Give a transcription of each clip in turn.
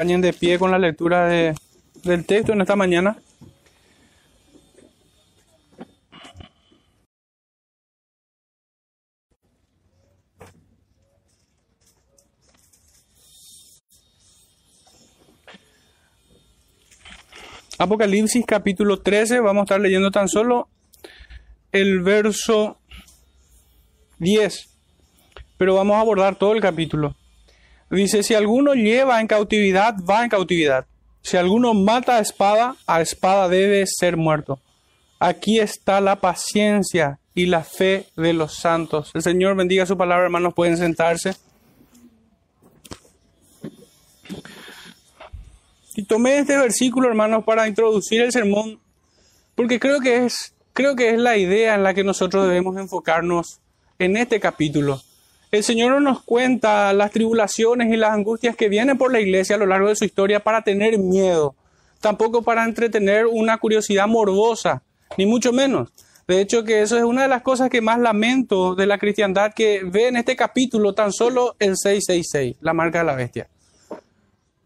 acompañen de pie con la lectura de, del texto en esta mañana. Apocalipsis capítulo 13, vamos a estar leyendo tan solo el verso 10, pero vamos a abordar todo el capítulo. Dice, si alguno lleva en cautividad, va en cautividad. Si alguno mata a espada, a espada debe ser muerto. Aquí está la paciencia y la fe de los santos. El Señor bendiga su palabra, hermanos, pueden sentarse. Y tomé este versículo, hermanos, para introducir el sermón, porque creo que es, creo que es la idea en la que nosotros debemos enfocarnos en este capítulo. El Señor no nos cuenta las tribulaciones y las angustias que vienen por la iglesia a lo largo de su historia para tener miedo, tampoco para entretener una curiosidad morbosa, ni mucho menos. De hecho, que eso es una de las cosas que más lamento de la cristiandad que ve en este capítulo tan solo el 666, la marca de la bestia.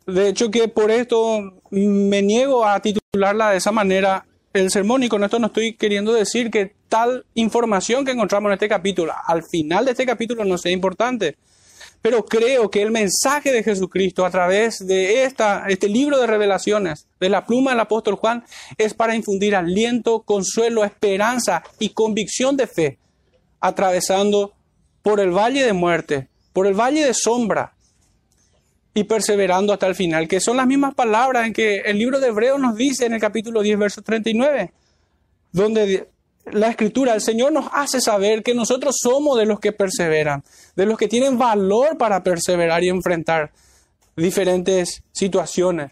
De hecho, que por esto me niego a titularla de esa manera el sermón y con esto no estoy queriendo decir que tal información que encontramos en este capítulo, al final de este capítulo no sea importante, pero creo que el mensaje de Jesucristo a través de esta, este libro de revelaciones, de la pluma del apóstol Juan, es para infundir aliento, consuelo, esperanza y convicción de fe, atravesando por el valle de muerte, por el valle de sombra, y perseverando hasta el final, que son las mismas palabras en que el libro de Hebreos nos dice en el capítulo 10, verso 39, donde la escritura, el Señor nos hace saber que nosotros somos de los que perseveran, de los que tienen valor para perseverar y enfrentar diferentes situaciones,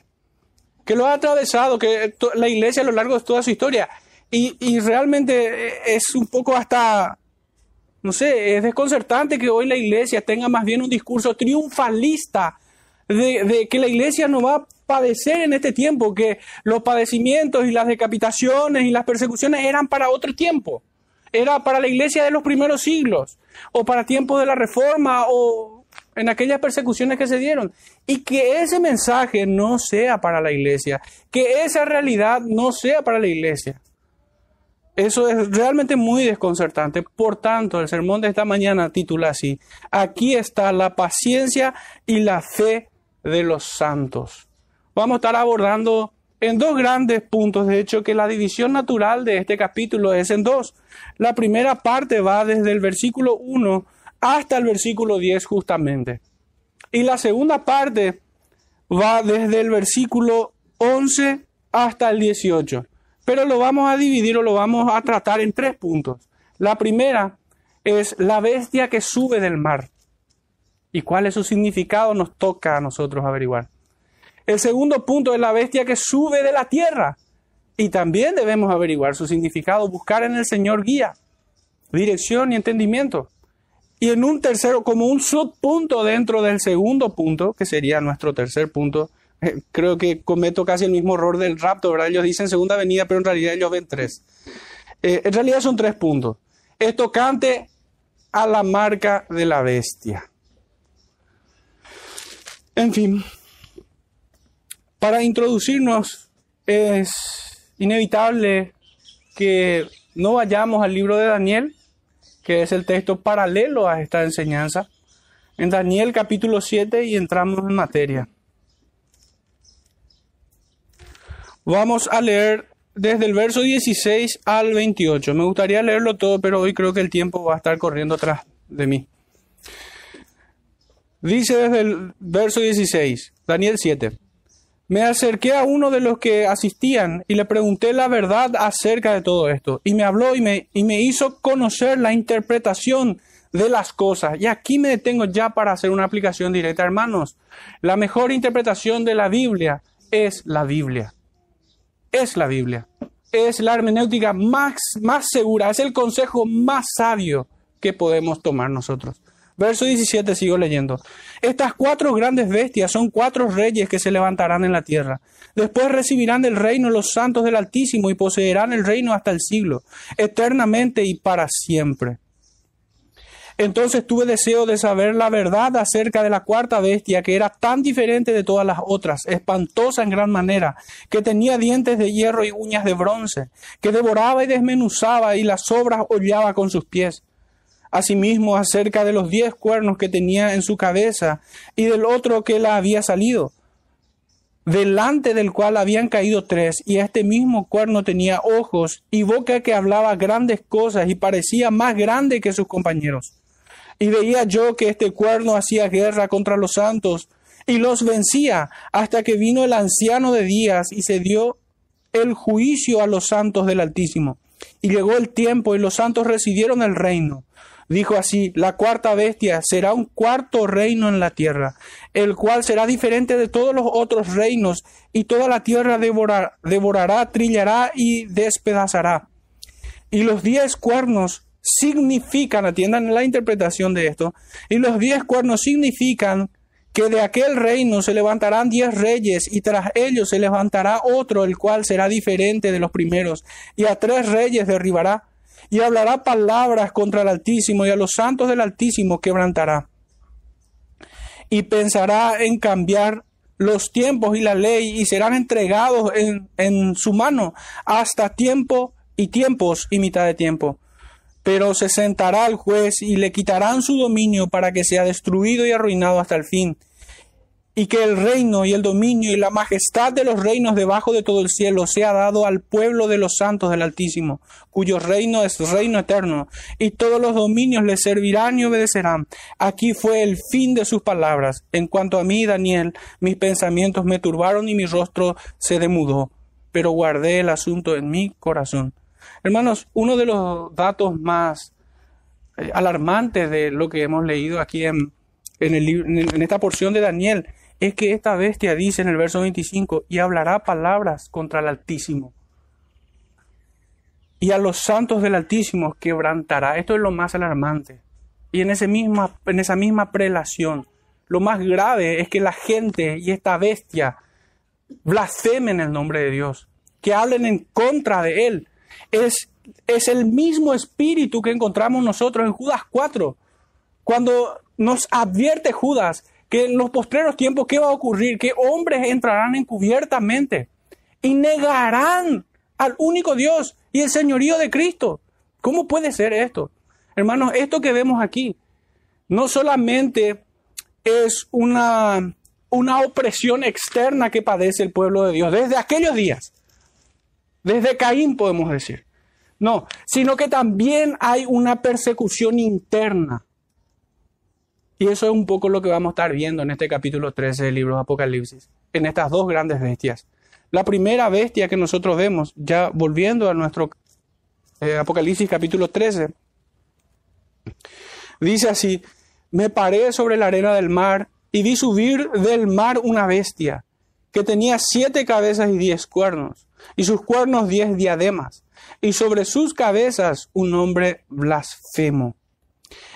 que lo ha atravesado, que la iglesia a lo largo de toda su historia, y, y realmente es un poco hasta no sé, es desconcertante que hoy la iglesia tenga más bien un discurso triunfalista de, que la iglesia no va a padecer en este tiempo, que los padecimientos y las decapitaciones y las persecuciones eran para otro tiempo. Era para la iglesia de los primeros siglos, o para tiempos de la reforma, o en aquellas persecuciones que se dieron. Y que ese mensaje no sea para la iglesia, que esa realidad no sea para la iglesia. Eso es realmente muy desconcertante. Por tanto, el sermón de esta mañana titula así, aquí está la paciencia y la fe de los santos. Vamos a estar abordando en dos grandes puntos, de hecho que la división natural de este capítulo es en dos. La primera parte va desde el versículo 1 hasta el versículo 10 justamente. Y la segunda parte va desde el versículo 11 hasta el 18. Pero lo vamos a dividir o lo vamos a tratar en tres puntos. La primera es la bestia que sube del mar y cuál es su significado nos toca a nosotros averiguar. El segundo punto es la bestia que sube de la tierra y también debemos averiguar su significado, buscar en el Señor guía, dirección y entendimiento. Y en un tercero, como un subpunto dentro del segundo punto, que sería nuestro tercer punto, eh, creo que cometo casi el mismo error del rapto, ¿verdad? Ellos dicen segunda venida, pero en realidad ellos ven tres. Eh, en realidad son tres puntos. Es tocante a la marca de la bestia. En fin, para introducirnos es inevitable que no vayamos al libro de Daniel, que es el texto paralelo a esta enseñanza, en Daniel capítulo 7 y entramos en materia. Vamos a leer desde el verso 16 al 28. Me gustaría leerlo todo, pero hoy creo que el tiempo va a estar corriendo atrás de mí. Dice desde el verso 16, Daniel 7. Me acerqué a uno de los que asistían y le pregunté la verdad acerca de todo esto. Y me habló y me, y me hizo conocer la interpretación de las cosas. Y aquí me detengo ya para hacer una aplicación directa, hermanos. La mejor interpretación de la Biblia es la Biblia. Es la Biblia. Es la hermenéutica más, más segura, es el consejo más sabio que podemos tomar nosotros. Verso 17 sigo leyendo. Estas cuatro grandes bestias son cuatro reyes que se levantarán en la tierra. Después recibirán del reino los santos del Altísimo y poseerán el reino hasta el siglo, eternamente y para siempre. Entonces tuve deseo de saber la verdad acerca de la cuarta bestia, que era tan diferente de todas las otras, espantosa en gran manera, que tenía dientes de hierro y uñas de bronce, que devoraba y desmenuzaba y las obras hollaba con sus pies. Asimismo, acerca de los diez cuernos que tenía en su cabeza y del otro que la había salido, delante del cual habían caído tres, y este mismo cuerno tenía ojos y boca que hablaba grandes cosas y parecía más grande que sus compañeros. Y veía yo que este cuerno hacía guerra contra los santos y los vencía hasta que vino el anciano de días y se dio el juicio a los santos del Altísimo. Y llegó el tiempo y los santos recibieron el reino. Dijo así, la cuarta bestia será un cuarto reino en la tierra, el cual será diferente de todos los otros reinos, y toda la tierra devorará, trillará y despedazará. Y los diez cuernos significan, atiendan la interpretación de esto, y los diez cuernos significan que de aquel reino se levantarán diez reyes y tras ellos se levantará otro, el cual será diferente de los primeros, y a tres reyes derribará, y hablará palabras contra el Altísimo, y a los santos del Altísimo quebrantará. Y pensará en cambiar los tiempos y la ley, y serán entregados en, en su mano hasta tiempo y tiempos y mitad de tiempo pero se sentará al juez y le quitarán su dominio para que sea destruido y arruinado hasta el fin, y que el reino y el dominio y la majestad de los reinos debajo de todo el cielo sea dado al pueblo de los santos del Altísimo, cuyo reino es reino eterno, y todos los dominios le servirán y obedecerán. Aquí fue el fin de sus palabras. En cuanto a mí, Daniel, mis pensamientos me turbaron y mi rostro se demudó, pero guardé el asunto en mi corazón. Hermanos, uno de los datos más eh, alarmantes de lo que hemos leído aquí en, en, esta porción de Daniel es que esta bestia dice en el verso 25, y hablará palabras contra el Altísimo. Y a los santos del Altísimo quebrantará. Esto es lo más alarmante. Y en, ese misma, en esa misma prelación, lo más grave es que la gente y esta bestia blasfemen el nombre de Dios, que hablen en contra de Él, es, es el mismo espíritu que encontramos nosotros en Judas 4, cuando nos advierte Judas que en los postreros tiempos, ¿qué va a ocurrir? Que hombres entrarán encubiertamente y negarán al único Dios y el señorío de Cristo. ¿Cómo puede ser esto? Hermanos, esto que vemos aquí no solamente es una, una opresión externa que padece el pueblo de Dios desde aquellos días, desde Caín podemos decir. No, sino que también hay una persecución interna. Y eso es un poco lo que vamos a estar viendo en este capítulo 13 del libro de Apocalipsis, en estas dos grandes bestias. La primera bestia que nosotros vemos, ya volviendo a nuestro eh, Apocalipsis capítulo 13, dice así, me paré sobre la arena del mar y vi subir del mar una bestia que tenía siete cabezas y diez cuernos y sus cuernos diez diademas, y sobre sus cabezas un hombre blasfemo.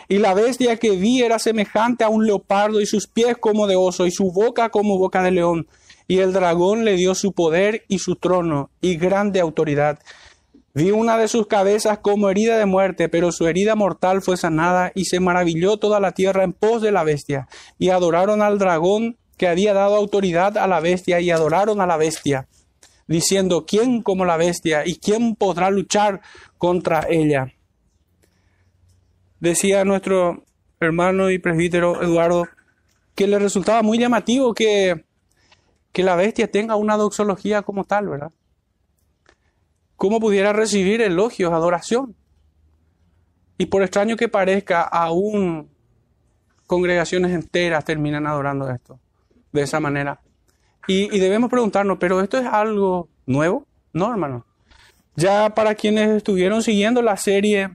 Y la bestia que vi era semejante a un leopardo, y sus pies como de oso, y su boca como boca de león. Y el dragón le dio su poder y su trono, y grande autoridad. Vi una de sus cabezas como herida de muerte, pero su herida mortal fue sanada, y se maravilló toda la tierra en pos de la bestia, y adoraron al dragón que había dado autoridad a la bestia, y adoraron a la bestia diciendo, ¿quién como la bestia y quién podrá luchar contra ella? Decía nuestro hermano y presbítero Eduardo que le resultaba muy llamativo que, que la bestia tenga una doxología como tal, ¿verdad? ¿Cómo pudiera recibir elogios, adoración? Y por extraño que parezca, aún congregaciones enteras terminan adorando esto de esa manera. Y, debemos preguntarnos, ¿pero esto es algo nuevo? No, hermano. Ya para quienes estuvieron siguiendo la serie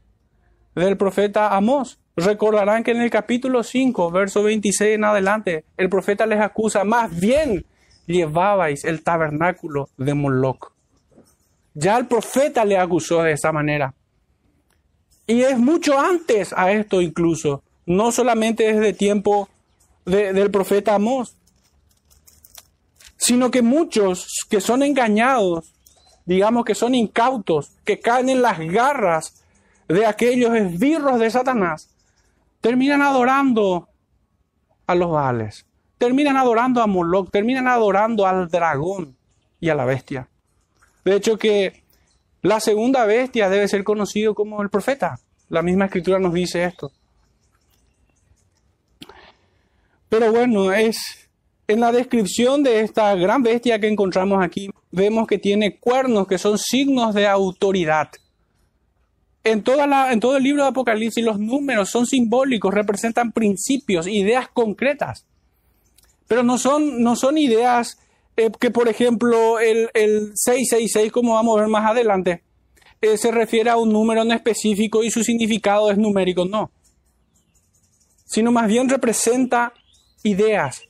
del profeta Amós, recordarán que en el capítulo 5, verso 26 en adelante, el profeta les acusa, más bien llevabais el tabernáculo de Moloch. Ya el profeta le acusó de esa manera. Y es mucho antes a esto incluso, no solamente desde tiempo del profeta Amós, sino que muchos que son engañados, digamos que son incautos, que caen en las garras de aquellos esbirros de Satanás, terminan adorando a los Baales, terminan adorando a Moloch, terminan adorando al dragón y a la bestia. De hecho que la segunda bestia debe ser conocido como el profeta. La misma escritura nos dice esto. Pero bueno, es en la descripción de esta gran bestia que encontramos aquí, vemos que tiene cuernos que son signos de autoridad. En, toda la, en todo el libro de Apocalipsis los números son simbólicos, representan principios, ideas concretas. Pero no son, no son ideas eh, que, por ejemplo, el, el 666, como vamos a ver más adelante, eh, se refiere a un número en específico y su significado es numérico, no. Sino más bien representa ideas.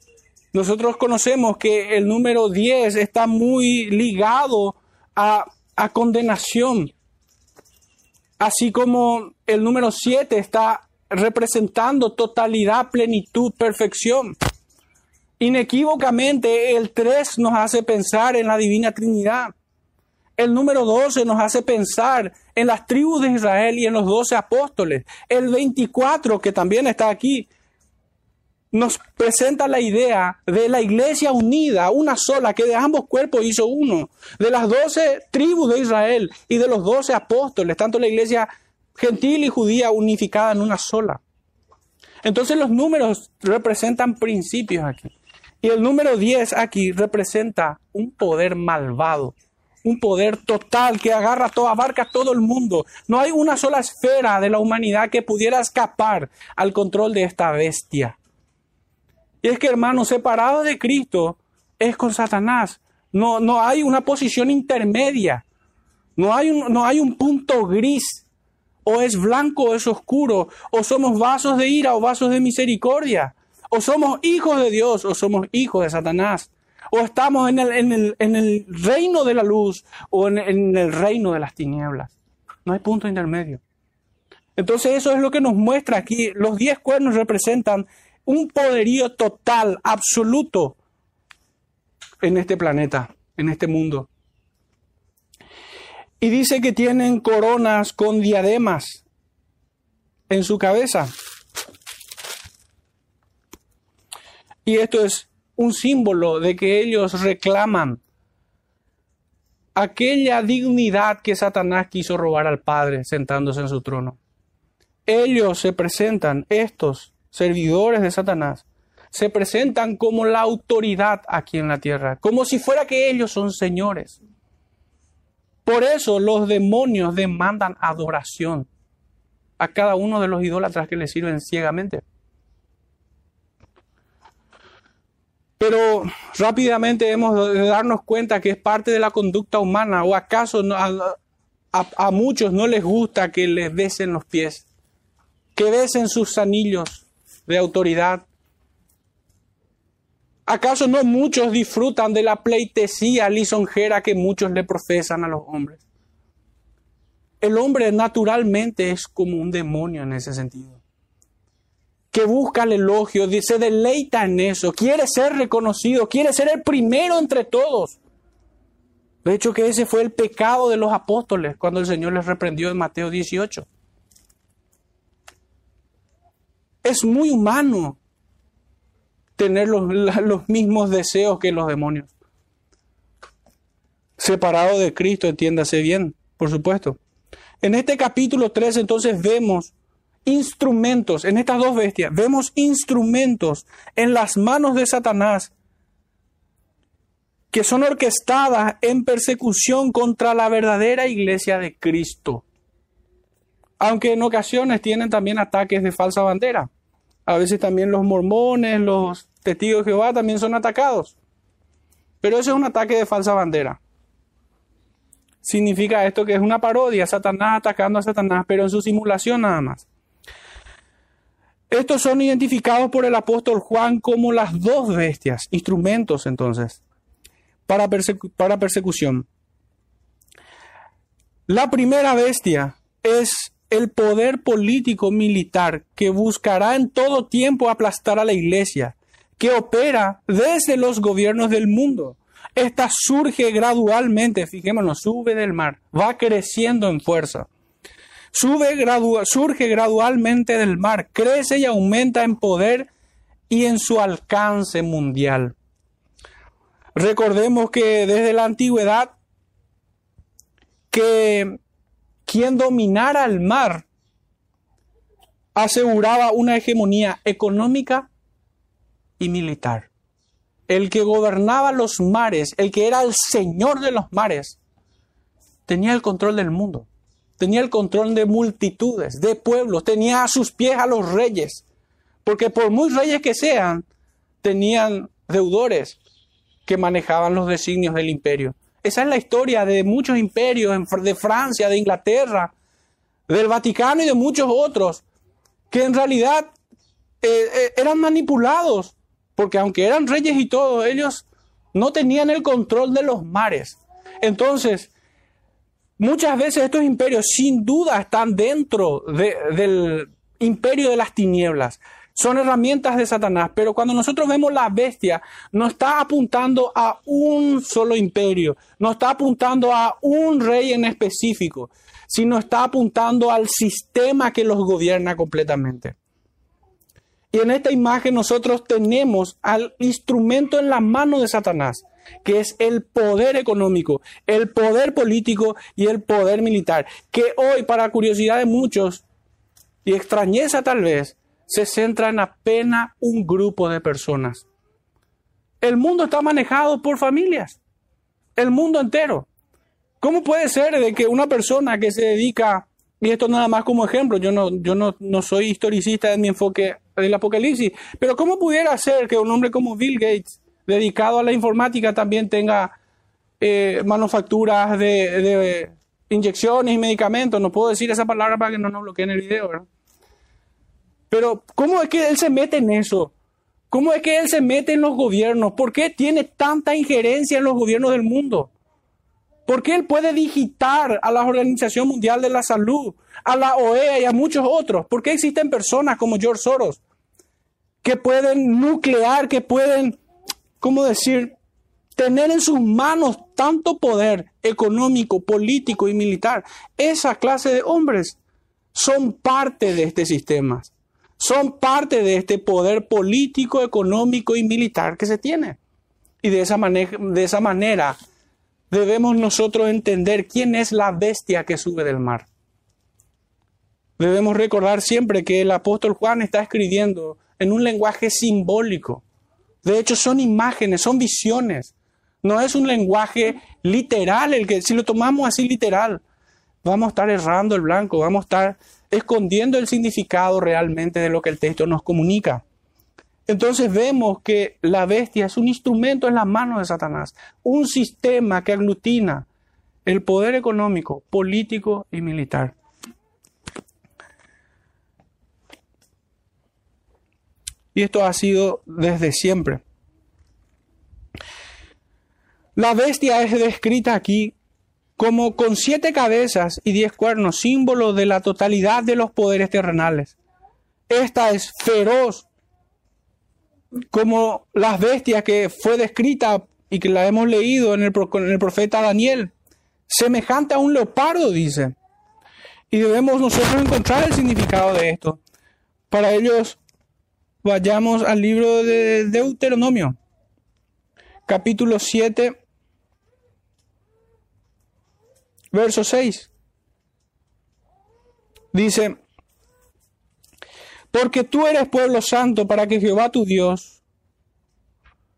Nosotros conocemos que el número 10 está muy ligado a, a condenación, así como el número 7 está representando totalidad, plenitud, perfección. Inequívocamente el 3 nos hace pensar en la divina Trinidad. El número 12 nos hace pensar en las tribus de Israel y en los 12 apóstoles. El 24, que también está aquí, nos presenta la idea de la iglesia unida, una sola, que de ambos cuerpos hizo uno, de las doce tribus de Israel y de los doce apóstoles, tanto la iglesia gentil y judía unificada en una sola. Entonces los números representan principios aquí. Y el número 10 aquí representa un poder malvado, un poder total que agarra todo, abarca todo el mundo. No hay una sola esfera de la humanidad que pudiera escapar al control de esta bestia. Y es que, hermano, separado de Cristo es con Satanás. No, no hay una posición intermedia. No hay, un, no hay un punto gris. O es blanco o es oscuro. O somos vasos de ira o vasos de misericordia. O somos hijos de Dios o somos hijos de Satanás. O estamos en el, en el, en el reino de la luz o en, en el reino de las tinieblas. No hay punto intermedio. Entonces eso es lo que nos muestra aquí. Los diez cuernos representan un poderío total, absoluto en este planeta, en este mundo. Y dice que tienen coronas con diademas en su cabeza. Y esto es un símbolo de que ellos reclaman aquella dignidad que Satanás quiso robar al Padre sentándose en su trono. Ellos se presentan, estos, servidores de Satanás, se presentan como la autoridad aquí en la tierra, como si fuera que ellos son señores. Por eso los demonios demandan adoración a cada uno de los idólatras que les sirven ciegamente. Pero rápidamente hemos de darnos cuenta que es parte de la conducta humana, o acaso a, a muchos no les gusta que les besen los pies, que besen sus anillos, de autoridad? ¿Acaso no muchos disfrutan de la pleitesía lisonjera que muchos le profesan a los hombres? El hombre naturalmente es como un demonio en ese sentido. Que busca el elogio, se deleita en eso, quiere ser reconocido, quiere ser el primero entre todos. De hecho que ese fue el pecado de los apóstoles cuando el Señor les reprendió en Mateo 18. Es muy humano tener los, mismos deseos que los demonios. Separado de Cristo, entiéndase bien, por supuesto. En este capítulo 3 entonces vemos instrumentos, en estas dos bestias, vemos instrumentos en las manos de Satanás que son orquestadas en persecución contra la verdadera iglesia de Cristo aunque en ocasiones tienen también ataques de falsa bandera. A veces también los mormones, los testigos de Jehová también son atacados. Pero eso es un ataque de falsa bandera. Significa esto que es una parodia, Satanás atacando a Satanás, pero en su simulación nada más. Estos son identificados por el apóstol Juan como las dos bestias, instrumentos entonces, para, para persecución. La primera bestia es el poder político militar que buscará en todo tiempo aplastar a la iglesia, que opera desde los gobiernos del mundo. Esta surge gradualmente, fijémonos, sube del mar, va creciendo en fuerza. Sube surge gradualmente del mar, crece y aumenta en poder y en su alcance mundial. Recordemos que desde la antigüedad que quien dominara el mar aseguraba una hegemonía económica y militar. El que gobernaba los mares, el que era el señor de los mares, tenía el control del mundo, tenía el control de multitudes, de pueblos, tenía a sus pies a los reyes, porque por muy reyes que sean, tenían deudores que manejaban los designios del imperio. Esa es la historia de muchos imperios, de Francia, de Inglaterra, del Vaticano y de muchos otros, que en realidad eh, eh, eran manipulados, porque aunque eran reyes y todo, ellos no tenían el control de los mares. Entonces, muchas veces estos imperios sin duda están dentro del imperio de las tinieblas son herramientas de Satanás, pero cuando nosotros vemos la bestia, no está apuntando a un solo imperio, no está apuntando a un rey en específico, sino está apuntando al sistema que los gobierna completamente. Y en esta imagen nosotros tenemos al instrumento en la mano de Satanás, que es el poder económico, el poder político y el poder militar, que hoy, para curiosidad de muchos y extrañeza tal vez, se centra en apenas un grupo de personas. El mundo está manejado por familias, el mundo entero. ¿Cómo puede ser de que una persona que se dedica, y esto nada más como ejemplo, yo no, yo no, no soy historicista en mi enfoque del apocalipsis, pero cómo pudiera ser que un hombre como Bill Gates, dedicado a la informática, también tenga eh, manufacturas de, de, inyecciones y medicamentos? No puedo decir esa palabra para que no nos bloqueen el video, ¿verdad? Pero ¿cómo es que él se mete en eso? ¿Cómo es que él se mete en los gobiernos? ¿Por qué tiene tanta injerencia en los gobiernos del mundo? ¿Por qué él puede digitar a la Organización Mundial de la Salud, a la OEA y a muchos otros? ¿Por qué existen personas como George Soros que pueden nuclear, que pueden, ¿cómo decir?, tener en sus manos tanto poder económico, político y militar. Esa clase de hombres son parte de este sistema son parte de este poder político, económico y militar que se tiene. Y de esa, de esa manera debemos nosotros entender quién es la bestia que sube del mar. Debemos recordar siempre que el apóstol Juan está escribiendo en un lenguaje simbólico. De hecho, son imágenes, son visiones. No es un lenguaje literal, el que si lo tomamos así literal, vamos a estar errando el blanco, vamos a estar escondiendo el significado realmente de lo que el texto nos comunica. Entonces vemos que la bestia es un instrumento en las manos de Satanás, un sistema que aglutina el poder económico, político y militar. Y esto ha sido desde siempre. La bestia es descrita aquí como con siete cabezas y diez cuernos, símbolo de la totalidad de los poderes terrenales. Esta es feroz, como las bestias que fue descrita y que la hemos leído en el, profeta Daniel, semejante a un leopardo, dice. Y debemos nosotros encontrar el significado de esto. Para ellos, vayamos al libro de Deuteronomio, capítulo 7, verso 6. Dice, porque tú eres pueblo santo para que Jehová tu Dios,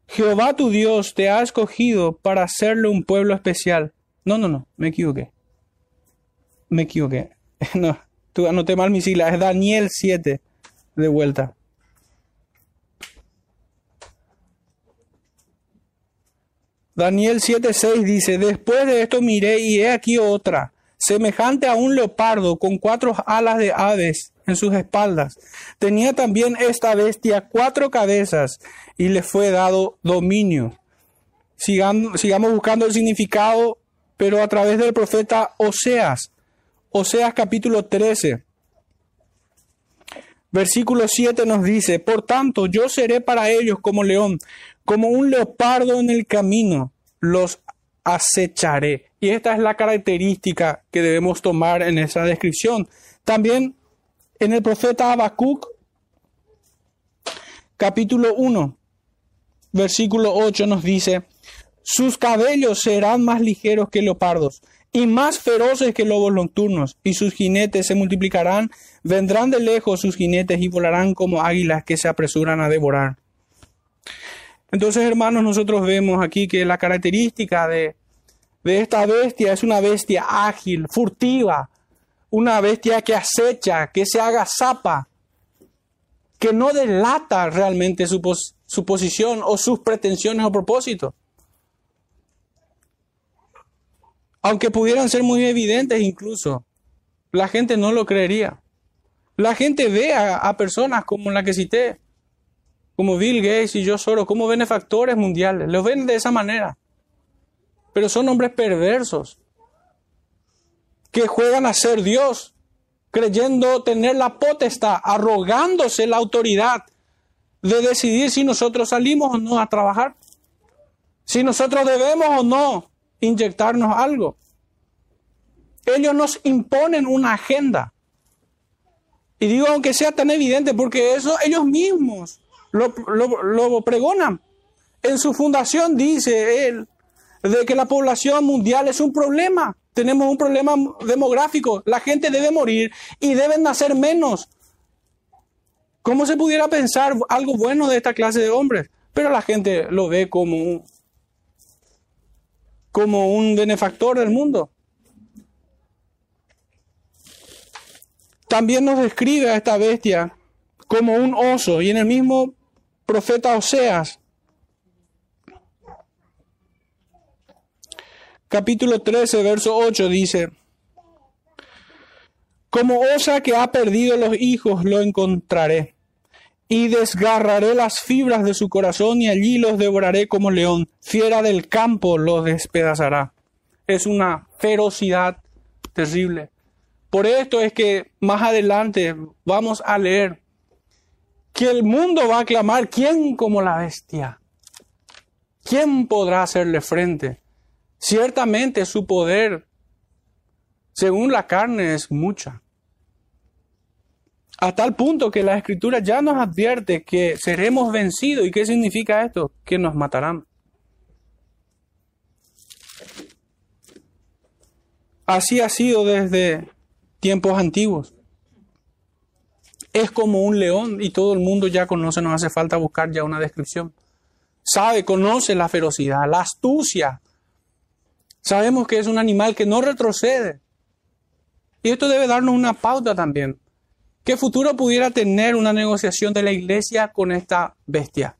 Jehová tu Dios te ha escogido para hacerle un pueblo especial. No, no, no, me equivoqué. Me equivoqué. No, tú anoté mal mi sigla, es Daniel 7 de vuelta. Daniel 7:6 dice, después de esto miré y he aquí otra, semejante a un leopardo con cuatro alas de aves en sus espaldas. Tenía también esta bestia cuatro cabezas y le fue dado dominio. Sigamos, sigamos buscando el significado, pero a través del profeta Oseas. Oseas capítulo 13. Versículo 7 nos dice, Por tanto, yo seré para ellos como león, como un leopardo en el camino, los acecharé Y esta es la característica que debemos tomar en esa descripción. También en el profeta Habacuc, capítulo 1, versículo 8 nos dice, sus cabellos serán más ligeros que leopardos y más feroces que lobos nocturnos, y sus jinetes se multiplicarán, vendrán de lejos sus jinetes y volarán como águilas que se apresuran a devorar. Entonces, hermanos, nosotros vemos aquí que la característica de, de esta bestia es una bestia ágil, furtiva, una bestia que acecha, que se haga zapa, que no delata realmente su, su posición o sus pretensiones o propósitos. Aunque pudieran ser muy evidentes incluso, la gente no lo creería. La gente ve a, personas como la que cité, como Bill Gates y yo solo, como benefactores mundiales. Los ven de esa manera. Pero son hombres perversos que juegan a ser Dios, creyendo tener la potestad, arrogándose la autoridad de decidir si nosotros salimos o no a trabajar, si nosotros debemos o no inyectarnos algo. Ellos nos imponen una agenda. Y digo, aunque sea tan evidente, porque eso ellos mismos lo, lo, pregonan. En su fundación dice él de que la población mundial es un problema. Tenemos un problema demográfico. La gente debe morir y deben nacer menos. ¿Cómo se pudiera pensar algo bueno de esta clase de hombres? Pero la gente lo ve como como un benefactor del mundo. También nos describe a esta bestia como un oso y en el mismo profeta Oseas, capítulo 13, verso 8 dice, como osa que ha perdido los hijos lo encontraré y desgarraré las fibras de su corazón y allí los devoraré como león. Fiera del campo los despedazará. Es una ferocidad terrible. Por esto es que más adelante vamos a leer que el mundo va a clamar, ¿quién como la bestia? ¿Quién podrá hacerle frente? Ciertamente su poder, según la carne, es mucha. A tal punto que la escritura ya nos advierte que seremos vencidos. ¿Y qué significa esto? Que nos matarán. Así ha sido desde tiempos antiguos. Es como un león y todo el mundo ya conoce, no hace falta buscar ya una descripción. Sabe, conoce la ferocidad, la astucia. Sabemos que es un animal que no retrocede. Y esto debe darnos una pauta también. ¿Qué futuro pudiera tener una negociación de la iglesia con esta bestia?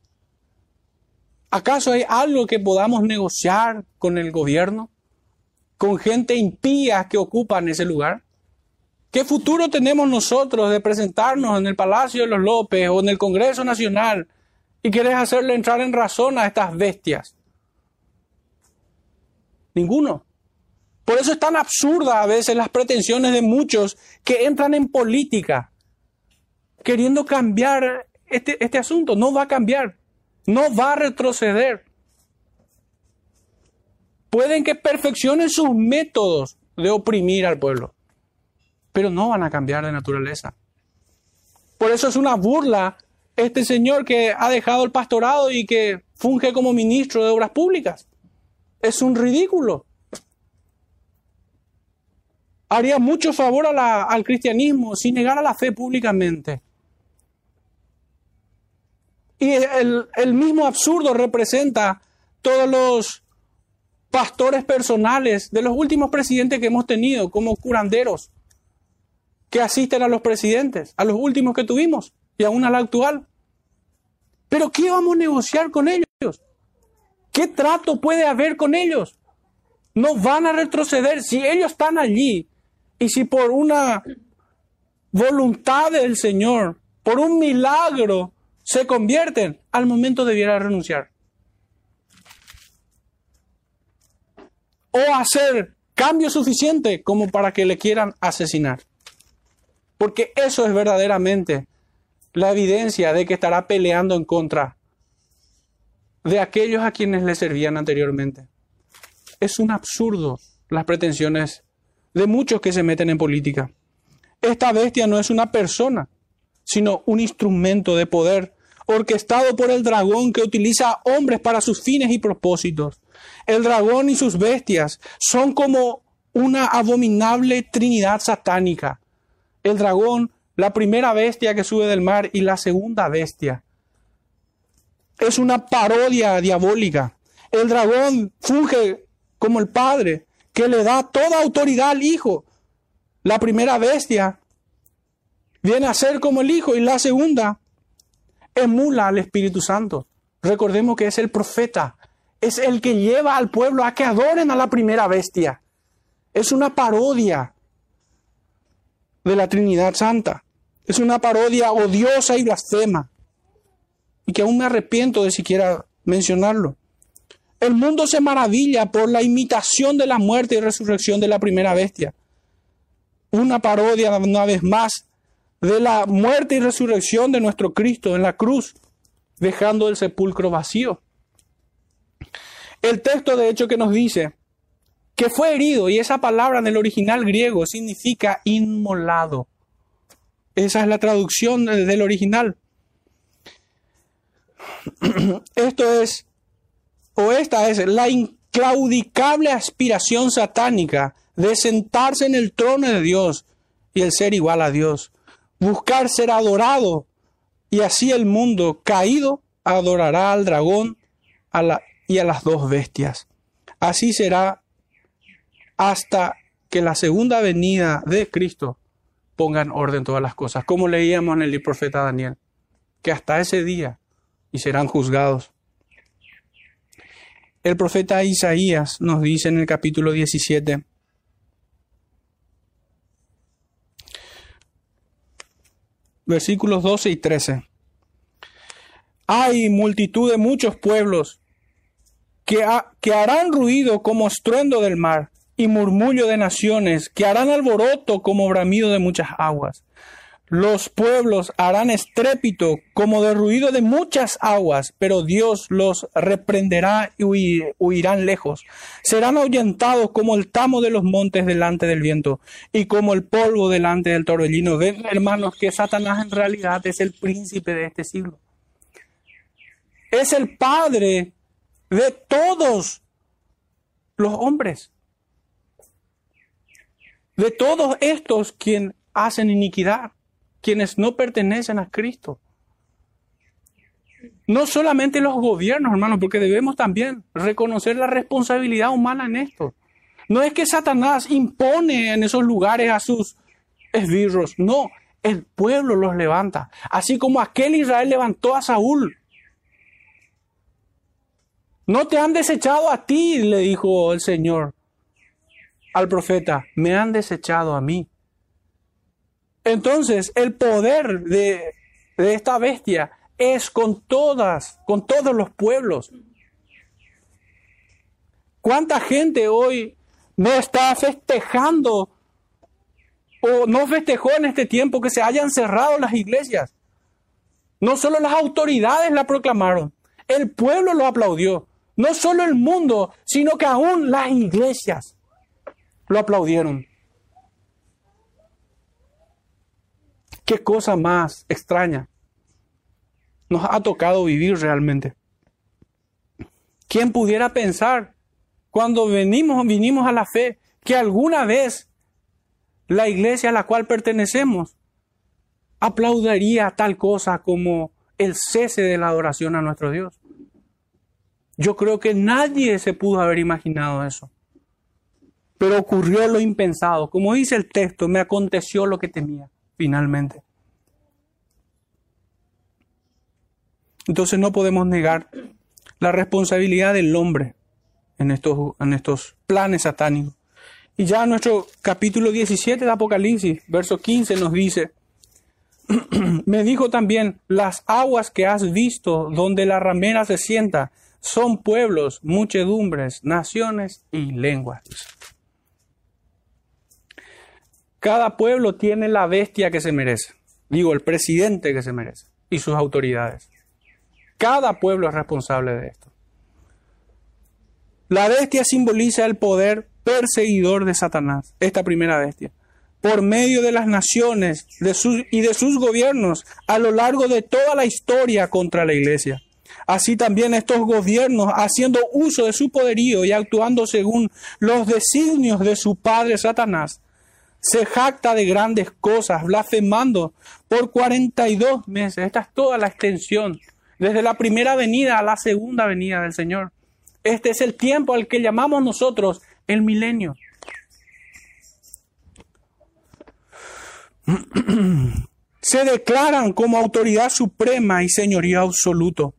¿Acaso hay algo que podamos negociar con el gobierno? ¿Con gente impía que ocupan ese lugar? ¿Qué futuro tenemos nosotros de presentarnos en el Palacio de los López o en el Congreso Nacional y querés hacerle entrar en razón a estas bestias? Ninguno. Por eso es tan absurda a veces las pretensiones de muchos que entran en política queriendo cambiar este, este asunto. No va a cambiar, no va a retroceder. Pueden que perfeccionen sus métodos de oprimir al pueblo, pero no van a cambiar de naturaleza. Por eso es una burla este señor que ha dejado el pastorado y que funge como ministro de obras públicas. Es un ridículo. Haría mucho favor al cristianismo si negara la fe públicamente. Y el, el mismo absurdo representa todos los pastores personales de los últimos presidentes que hemos tenido, como curanderos, que asisten a los presidentes, a los últimos que tuvimos y aún al actual. Pero ¿qué vamos a negociar con ellos? ¿Qué trato puede haber con ellos? No van a retroceder si ellos están allí y si por una voluntad del Señor, por un milagro, se convierten, al momento debiera renunciar. O hacer cambio suficiente como para que le quieran asesinar. Porque eso es verdaderamente la evidencia de que estará peleando en contra de aquellos a quienes le servían anteriormente. Es un absurdo las pretensiones de muchos que se meten en política. Esta bestia no es una persona, sino un instrumento de poder orquestado por el dragón que utiliza a hombres para sus fines y propósitos. El dragón y sus bestias son como una abominable trinidad satánica. El dragón, la primera bestia que sube del mar y la segunda bestia. Es una parodia diabólica. El dragón funge como el padre, que le da toda autoridad al hijo. La primera bestia viene a ser como el hijo y la segunda emula al Espíritu Santo. Recordemos que es el profeta, es el que lleva al pueblo a que adoren a la primera bestia. Es una parodia de la Trinidad Santa. Es una parodia odiosa y blasfema. Y que aún me arrepiento de siquiera mencionarlo. El mundo se maravilla por la imitación de la muerte y resurrección de la primera bestia. Una parodia, una vez más, de la muerte y resurrección de nuestro Cristo en la cruz, dejando el sepulcro vacío. El texto de hecho que nos dice que fue herido y esa palabra en el original griego significa inmolado. Esa es la traducción del original. Esto es, o esta es la inclaudicable aspiración satánica de sentarse en el trono de Dios y el ser igual a Dios buscar ser adorado, y así el mundo caído adorará al dragón y a las dos bestias. Así será hasta que la segunda venida de Cristo ponga en orden todas las cosas, como leíamos en el profeta Daniel, que hasta ese día y serán juzgados. El profeta Isaías nos dice en el capítulo 17, versículos 12 y 13. Hay multitud de muchos pueblos que, que harán ruido como estruendo del mar y murmullo de naciones, que harán alboroto como bramido de muchas aguas. Los pueblos harán estrépito como de ruido de muchas aguas, pero Dios los reprenderá y huirán lejos. Serán ahuyentados como el tamo de los montes delante del viento y como el polvo delante del torbellino. Ven, hermanos, que Satanás en realidad es el príncipe de este siglo. Es el padre de todos los hombres. De todos estos quien hacen iniquidad quienes no pertenecen a Cristo. No solamente los gobiernos, hermanos, porque debemos también reconocer la responsabilidad humana en esto. No es que Satanás impone en esos lugares a sus esbirros, no, el pueblo los levanta, así como aquel Israel levantó a Saúl. No te han desechado a ti, le dijo el Señor al profeta, me han desechado a mí. Entonces, el poder de, esta bestia es con todas, con todos los pueblos. ¿Cuánta gente hoy no está festejando o no festejó en este tiempo que se hayan cerrado las iglesias? No solo las autoridades la proclamaron, el pueblo lo aplaudió. No solo el mundo, sino que aún las iglesias lo aplaudieron. Qué cosa más extraña nos ha tocado vivir realmente. ¿Quién pudiera pensar cuando venimos, vinimos a la fe que alguna vez la iglesia a la cual pertenecemos aplaudiría tal cosa como el cese de la adoración a nuestro Dios? Yo creo que nadie se pudo haber imaginado eso. Pero ocurrió lo impensado. Como dice el texto, me aconteció lo que temía finalmente. Entonces no podemos negar la responsabilidad del hombre en estos, en estos planes satánicos. Y ya nuestro capítulo 17 de Apocalipsis, verso 15, nos dice, me dijo también, las aguas que has visto donde la ramera se sienta son pueblos, muchedumbres, naciones y lenguas. Cada pueblo tiene la bestia que se merece. Digo, el presidente que se merece y sus autoridades. Cada pueblo es responsable de esto. La bestia simboliza el poder perseguidor de Satanás, esta primera bestia, por medio de las naciones y de sus gobiernos a lo largo de toda la historia contra la iglesia. Así también estos gobiernos, haciendo uso de su poderío y actuando según los designios de su padre Satanás, se jacta de grandes cosas, blasfemando por 42 meses. Esta es toda la extensión, desde la primera venida a la segunda venida del Señor. Este es el tiempo al que llamamos nosotros el milenio. Se declaran como autoridad suprema y señorío absoluto.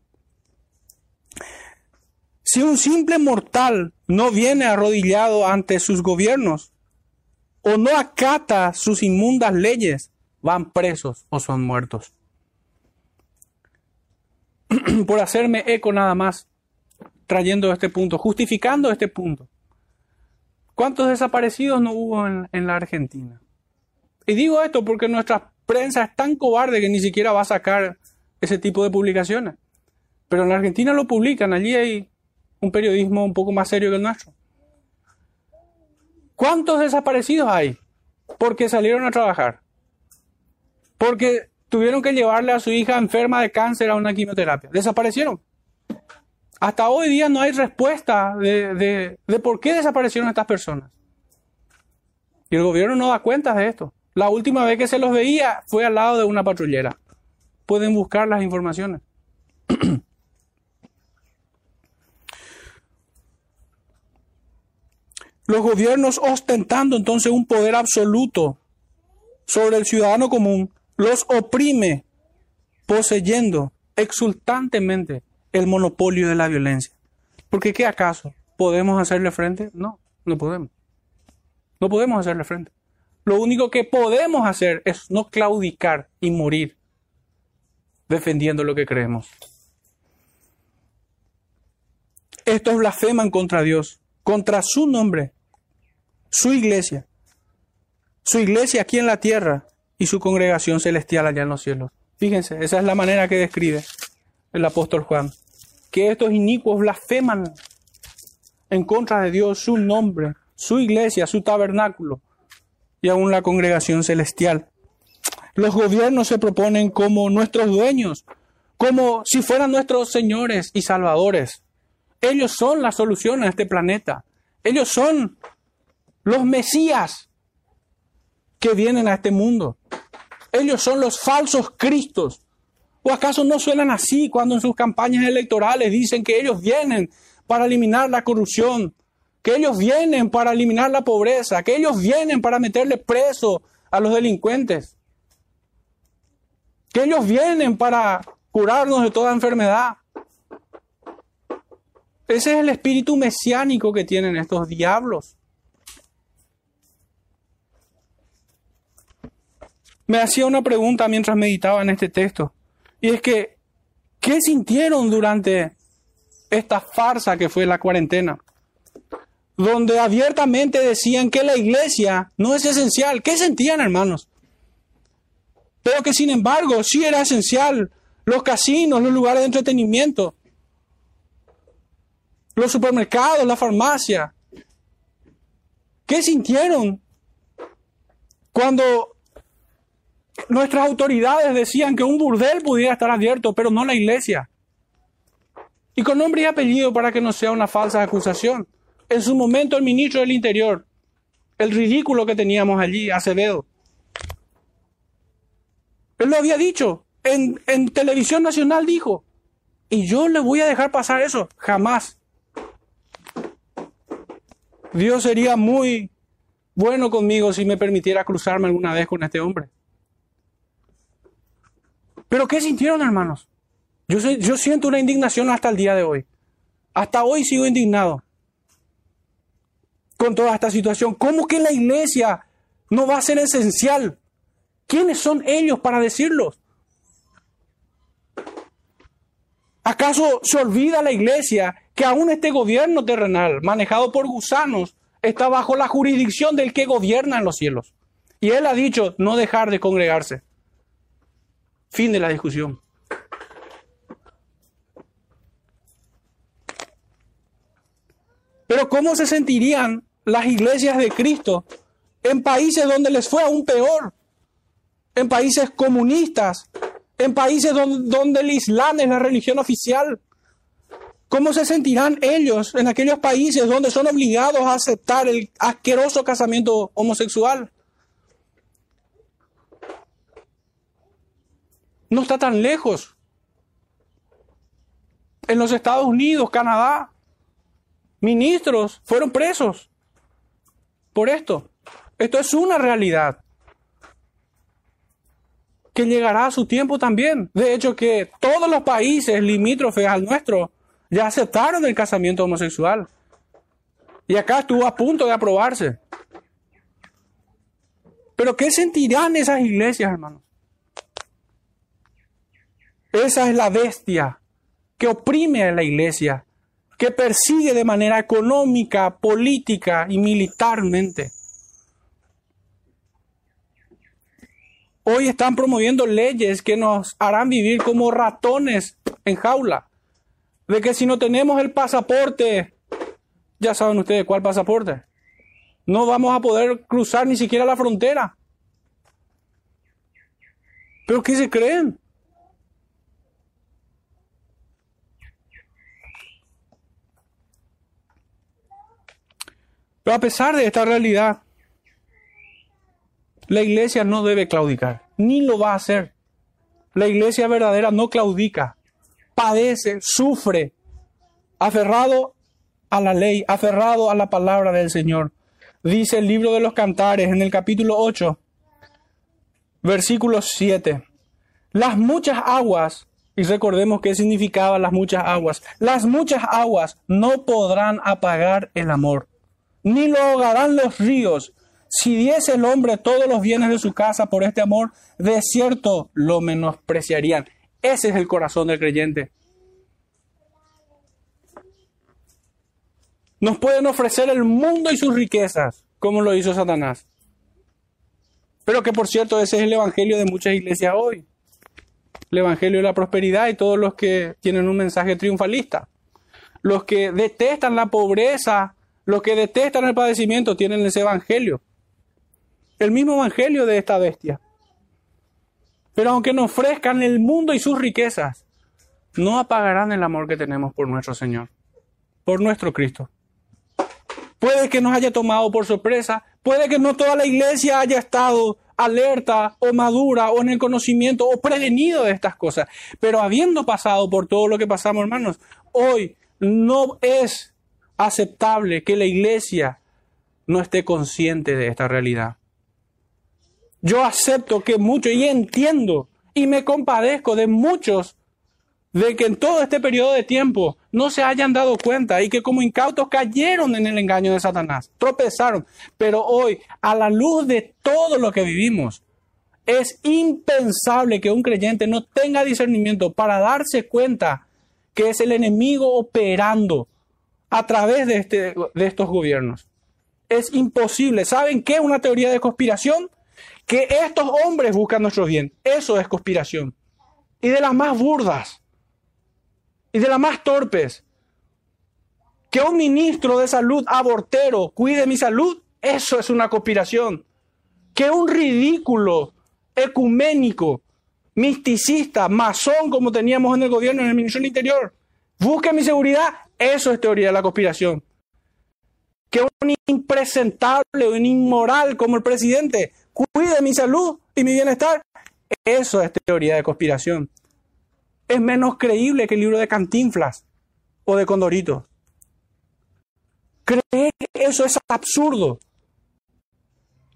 Si un simple mortal no viene arrodillado ante sus gobiernos o no acata sus inmundas leyes, van presos o son muertos. Por hacerme eco nada más, trayendo este punto, justificando este punto. ¿Cuántos desaparecidos no hubo en, en, la Argentina? Y digo esto porque nuestra prensa es tan cobarde que ni siquiera va a sacar ese tipo de publicaciones. Pero en la Argentina lo publican, allí hay un periodismo un poco más serio que el nuestro. ¿Cuántos desaparecidos hay? Porque salieron a trabajar. Porque tuvieron que llevarle a su hija enferma de cáncer a una quimioterapia. Desaparecieron. Hasta hoy día no hay respuesta de, de, por qué desaparecieron estas personas. Y el gobierno no da cuenta de esto. La última vez que se los veía fue al lado de una patrullera. Pueden buscar las informaciones. Los gobiernos ostentando entonces un poder absoluto sobre el ciudadano común, los oprime, poseyendo exultantemente el monopolio de la violencia. Porque ¿qué acaso? ¿Podemos hacerle frente? No, no podemos. No podemos hacerle frente. Lo único que podemos hacer es no claudicar y morir defendiendo lo que creemos. Estos blasfeman contra Dios, contra su nombre, su iglesia, su iglesia aquí en la tierra y su congregación celestial allá en los cielos. Fíjense, esa es la manera que describe el apóstol Juan, que estos inicuos blasfeman en contra de Dios, su nombre, su iglesia, su tabernáculo y aún la congregación celestial. Los gobiernos se proponen como nuestros dueños, como si fueran nuestros señores y salvadores. Ellos son la solución a este planeta. Ellos son los Mesías que vienen a este mundo. Ellos son los falsos Cristos. ¿O acaso no suenan así cuando en sus campañas electorales dicen que ellos vienen para eliminar la corrupción, que ellos vienen para eliminar la pobreza, que ellos vienen para meterle preso a los delincuentes, que ellos vienen para curarnos de toda enfermedad? Ese es el espíritu mesiánico que tienen estos diablos. me hacía una pregunta mientras meditaba en este texto. Y es que, ¿qué sintieron durante esta farsa que fue la cuarentena? Donde abiertamente decían que la iglesia no es esencial. ¿Qué sentían, hermanos? Pero que sin embargo sí era esencial. Los casinos, los lugares de entretenimiento, los supermercados, la farmacia. ¿Qué sintieron cuando Nuestras autoridades decían que un burdel pudiera estar abierto, pero no la iglesia. Y con nombre y apellido para que no sea una falsa acusación. En su momento el ministro del Interior, el ridículo que teníamos allí, Acevedo, él lo había dicho, en, en televisión nacional dijo, y yo le voy a dejar pasar eso, jamás. Dios sería muy bueno conmigo si me permitiera cruzarme alguna vez con este hombre. Pero ¿qué sintieron, hermanos? Yo, siento una indignación hasta el día de hoy. Hasta hoy sigo indignado con toda esta situación. ¿Cómo que la iglesia no va a ser esencial? ¿Quiénes son ellos para decirlo? ¿Acaso se olvida la iglesia que aún este gobierno terrenal, manejado por gusanos, está bajo la jurisdicción del que gobierna en los cielos? Y él ha dicho no dejar de congregarse. Fin de la discusión. Pero ¿cómo se sentirían las iglesias de Cristo en países donde les fue aún peor, en países comunistas, en países donde, el Islam es la religión oficial. ¿Cómo se sentirán ellos en aquellos países donde son obligados a aceptar el asqueroso casamiento homosexual? No está tan lejos. En los Estados Unidos, Canadá, ministros fueron presos por esto. Esto es una realidad que llegará a su tiempo también. De hecho, que todos los países limítrofes al nuestro ya aceptaron el casamiento homosexual. Y acá estuvo a punto de aprobarse. Pero ¿qué sentirán esas iglesias, hermanos? Esa es la bestia que oprime a la iglesia, que persigue de manera económica, política y militarmente. Hoy están promoviendo leyes que nos harán vivir como ratones en jaula. De que si no tenemos el pasaporte, ya saben ustedes cuál pasaporte, no vamos a poder cruzar ni siquiera la frontera. ¿Pero qué se creen? Pero a pesar de esta realidad, la iglesia no debe claudicar, ni lo va a hacer. La iglesia verdadera no claudica, padece, sufre, aferrado a la ley, aferrado a la palabra del Señor. Dice el libro de los cantares en el capítulo 8, versículo 7. Las muchas aguas, y recordemos qué significaban las muchas aguas, las muchas aguas no podrán apagar el amor, ni lo ahogarán los ríos. Si diese el hombre todos los bienes de su casa por este amor, de cierto lo menospreciarían. Ese es el corazón del creyente. Nos pueden ofrecer el mundo y sus riquezas, como lo hizo Satanás. Pero que por cierto, ese es el evangelio de muchas iglesias hoy. El evangelio de la prosperidad y todos los que tienen un mensaje triunfalista. Los que detestan la pobreza, los que detestan el padecimiento, tienen ese evangelio el mismo evangelio de esta bestia. Pero aunque nos ofrezcan el mundo y sus riquezas, no apagarán el amor que tenemos por nuestro Señor, por nuestro Cristo. Puede que nos haya tomado por sorpresa, puede que no toda la iglesia haya estado alerta o madura o en el conocimiento o prevenido de estas cosas, pero habiendo pasado por todo lo que pasamos, hermanos, hoy no es aceptable que la iglesia no esté consciente de esta realidad. Yo acepto que mucho y entiendo y me compadezco de muchos de que en todo este periodo de tiempo no se hayan dado cuenta y que como incautos cayeron en el engaño de Satanás, tropezaron. Pero hoy, a la luz de todo lo que vivimos, es impensable que un creyente no tenga discernimiento para darse cuenta que es el enemigo operando a través de, este, de estos gobiernos. Es imposible. ¿Saben qué? Una teoría de conspiración que estos hombres buscan nuestro bien. Eso es conspiración. Y de las más burdas. Y de las más torpes. Que un ministro de salud abortero cuide mi salud. Eso es una conspiración. Que un ridículo ecuménico, misticista, masón como teníamos en el gobierno, en el Ministerio del Interior, busque mi seguridad. Eso es teoría de la conspiración. Que un impresentable, un inmoral como el presidente cuide mi salud y mi bienestar. Eso es teoría de conspiración. Es menos creíble que el libro de Cantinflas o de Condorito. Creer eso es absurdo.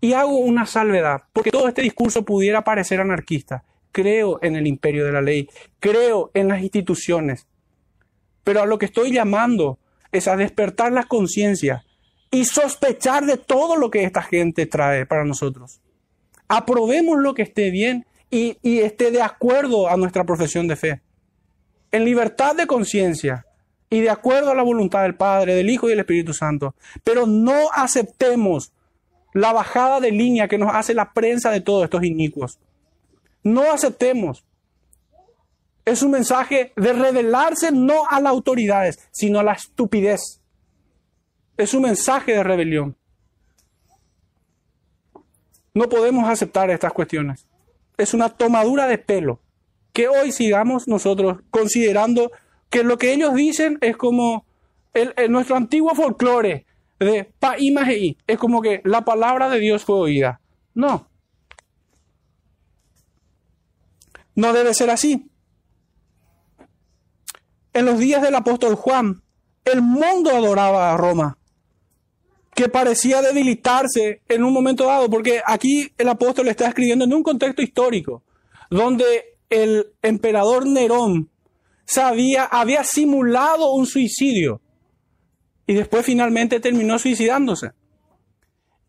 Y hago una salvedad, porque todo este discurso pudiera parecer anarquista. Creo en el imperio de la ley, creo en las instituciones, pero a lo que estoy llamando es a despertar las conciencias y sospechar de todo lo que esta gente trae para nosotros aprobemos lo que esté bien y, esté de acuerdo a nuestra profesión de fe. En libertad de conciencia y de acuerdo a la voluntad del Padre, del Hijo y del Espíritu Santo. Pero no aceptemos la bajada de línea que nos hace la prensa de todos estos inicuos. No aceptemos. Es un mensaje de revelarse no a las autoridades, sino a la estupidez. Es un mensaje de rebelión. No podemos aceptar estas cuestiones. Es una tomadura de pelo que hoy sigamos nosotros considerando que lo que ellos dicen es como el, nuestro antiguo folclore de pa y Es como que la palabra de Dios fue oída. No. No debe ser así. En los días del apóstol Juan, el mundo adoraba a Roma, que parecía debilitarse en un momento dado, porque aquí el apóstol está escribiendo en un contexto histórico, donde el emperador Nerón sabía, había simulado un suicidio y después finalmente terminó suicidándose.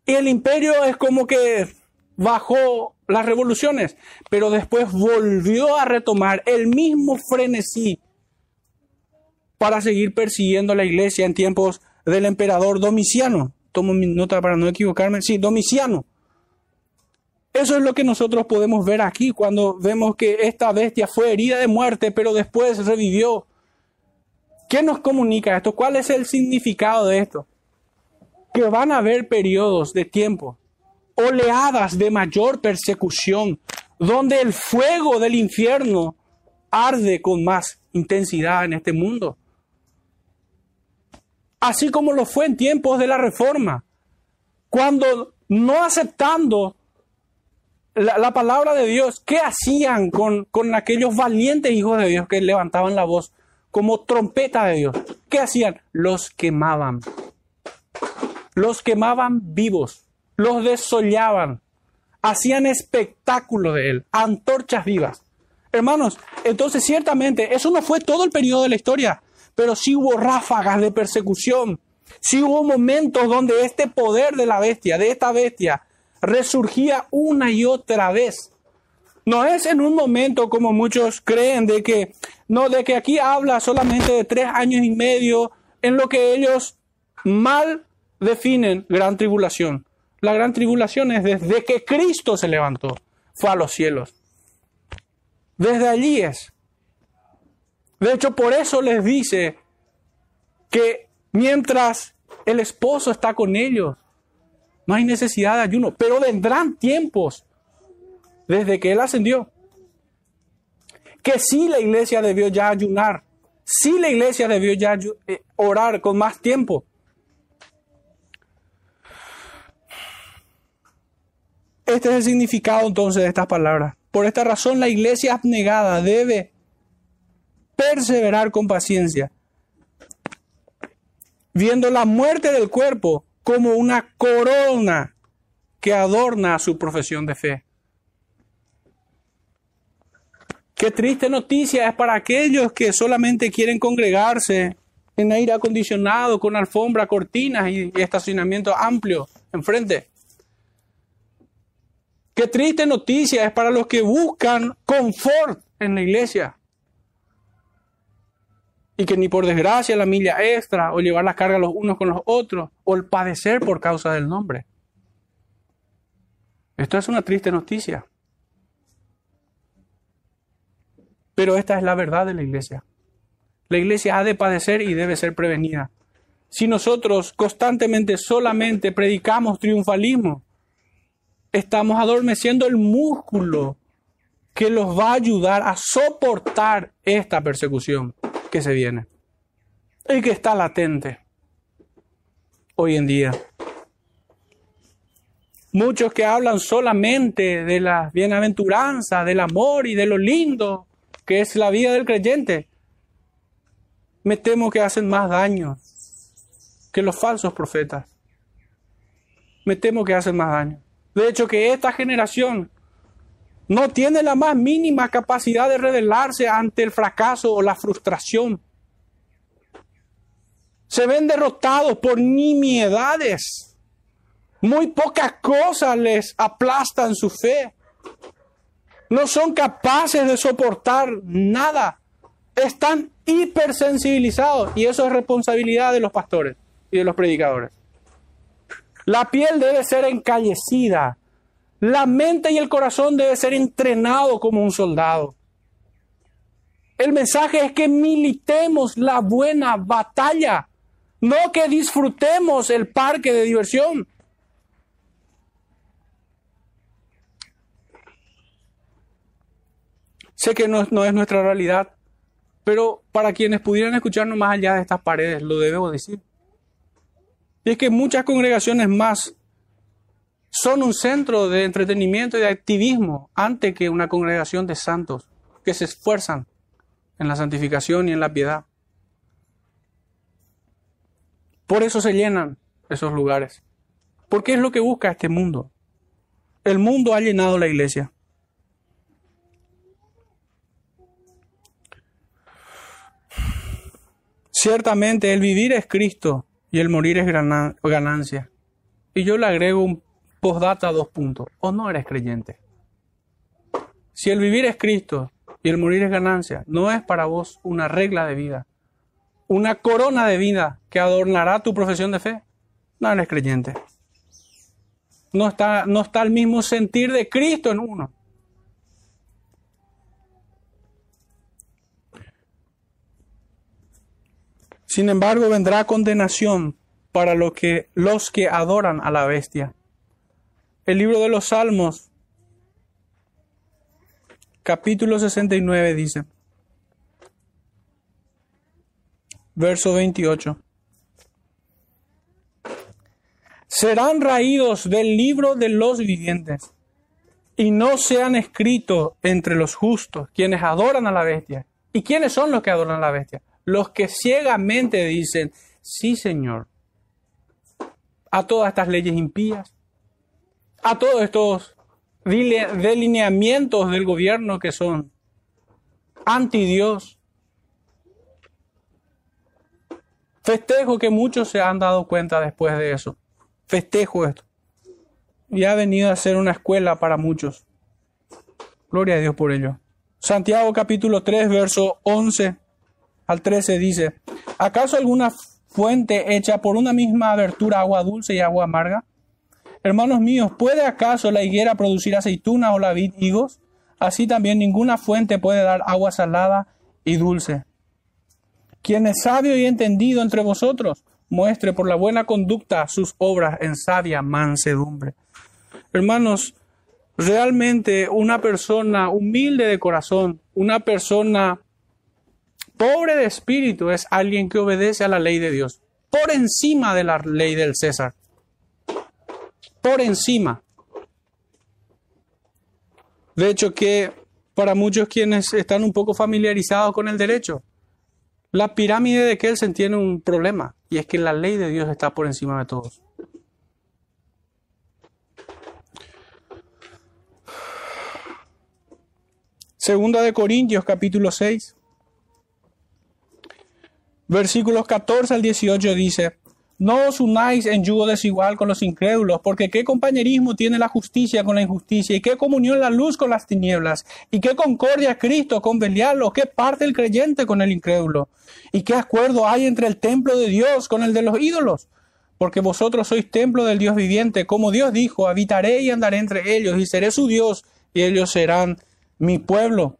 Y el imperio es como que bajó las revoluciones, pero después volvió a retomar el mismo frenesí para seguir persiguiendo a la iglesia en tiempos del emperador Domiciano. Tomo mi nota para no equivocarme. Sí, Domiciano. Eso es lo que nosotros podemos ver aquí cuando vemos que esta bestia fue herida de muerte, pero después revivió. ¿Qué nos comunica esto? ¿Cuál es el significado de esto? Que van a haber periodos de tiempo, oleadas de mayor persecución, donde el fuego del infierno arde con más intensidad en este mundo así como lo fue en tiempos de la Reforma, cuando no aceptando la, palabra de Dios, ¿qué hacían con, con aquellos valientes hijos de Dios que levantaban la voz como trompeta de Dios? ¿Qué hacían? Los quemaban. Los quemaban vivos, los desollaban, hacían espectáculo de él, antorchas vivas. Hermanos, entonces ciertamente eso no fue todo el periodo de la historia pero sí hubo ráfagas de persecución. Sí hubo momentos donde este poder de la bestia, de esta bestia, resurgía una y otra vez. No es en un momento como muchos creen de que, no, de que aquí habla solamente de tres años y medio en lo que ellos mal definen gran tribulación. La gran tribulación es desde que Cristo se levantó, fue a los cielos. Desde allí es. De hecho, por eso les dice que mientras el esposo está con ellos, no hay necesidad de ayuno, pero vendrán tiempos desde que él ascendió que sí la iglesia debió ya ayunar, sí la iglesia debió ya eh, orar con más tiempo. Este es el significado entonces de estas palabras. Por esta razón la iglesia abnegada debe perseverar con paciencia, viendo la muerte del cuerpo como una corona que adorna su profesión de fe. Qué triste noticia es para aquellos que solamente quieren congregarse en aire acondicionado, con alfombra, cortinas y, estacionamiento amplio enfrente. Qué triste noticia es para los que buscan confort en la iglesia y que ni por desgracia la milla extra o llevar las cargas los unos con los otros o el padecer por causa del nombre. Esto es una triste noticia. Pero esta es la verdad de la iglesia. La iglesia ha de padecer y debe ser prevenida. Si nosotros constantemente solamente predicamos triunfalismo, estamos adormeciendo el músculo que los va a ayudar a soportar esta persecución que se viene y que está latente hoy en día. Muchos que hablan solamente de la bienaventuranza, del amor y de lo lindo que es la vida del creyente, me temo que hacen más daño que los falsos profetas. Me temo que hacen más daño. De hecho, que esta generación no tiene la más mínima capacidad de rebelarse ante el fracaso o la frustración. Se ven derrotados por nimiedades. Muy pocas cosas les aplastan su fe. No son capaces de soportar nada. Están hipersensibilizados y eso es responsabilidad de los pastores y de los predicadores. La piel debe ser encallecida la mente y el corazón debe ser entrenado como un soldado. El mensaje es que militemos la buena batalla No que disfrutemos el parque de diversión. Sé que no, es nuestra realidad, pero para quienes pudieran escucharnos más allá de estas paredes, lo debo decir. Y es que muchas congregaciones más son un centro de entretenimiento y de activismo antes que una congregación de santos que se esfuerzan en la santificación y en la piedad. Por eso se llenan esos lugares. Porque es lo que busca este mundo. El mundo ha llenado la iglesia. Ciertamente el vivir es Cristo y el morir es ganancia. Y yo le agrego un postdata dos puntos. O no eres creyente. Si el vivir es Cristo y el morir es ganancia, no es para vos una regla de vida, una corona de vida que adornará tu profesión de fe, no eres creyente. No está, no está el mismo sentir de Cristo en uno. Sin embargo, vendrá condenación para lo que, los que adoran a la bestia. El libro de los Salmos, capítulo 69 dice, verso 28. Serán raídos del libro de los vivientes y no sean escritos entre los justos, quienes adoran a la bestia. ¿Y quiénes son los que adoran a la bestia? Los que ciegamente dicen, sí Señor, a todas estas leyes impías, a todos estos delineamientos del gobierno que son anti Dios. Festejo que muchos se han dado cuenta después de eso. Festejo esto. Y ha venido a ser una escuela para muchos. Gloria a Dios por ello. Santiago capítulo 3, verso 11 al 13 dice, ¿acaso alguna fuente hecha por una misma abertura agua dulce y agua amarga? Hermanos míos, ¿puede acaso la higuera producir aceituna o la vid higos? Así también ninguna fuente puede dar agua salada y dulce. Quien es sabio y entendido entre vosotros, muestre por la buena conducta sus obras en sabia mansedumbre. Hermanos, realmente una persona humilde de corazón, una persona pobre de espíritu es alguien que obedece a la ley de Dios, por encima de la ley del César. Por encima. De hecho que para muchos quienes están un poco familiarizados con el derecho, la pirámide de Kelsen tiene un problema, y es que la ley de Dios está por encima de todos. Segunda de Corintios capítulo 6. Versículos 14 al 18 dice, no os unáis en yugo desigual con los incrédulos, porque qué compañerismo tiene la justicia con la injusticia, y qué comunión la luz con las tinieblas, y qué concordia Cristo con Belial, o qué parte el creyente con el incrédulo, y qué acuerdo hay entre el templo de Dios con el de los ídolos. Porque vosotros sois templo del Dios viviente, como Dios dijo, habitaré y andaré entre ellos, y seré su Dios, y ellos serán mi pueblo.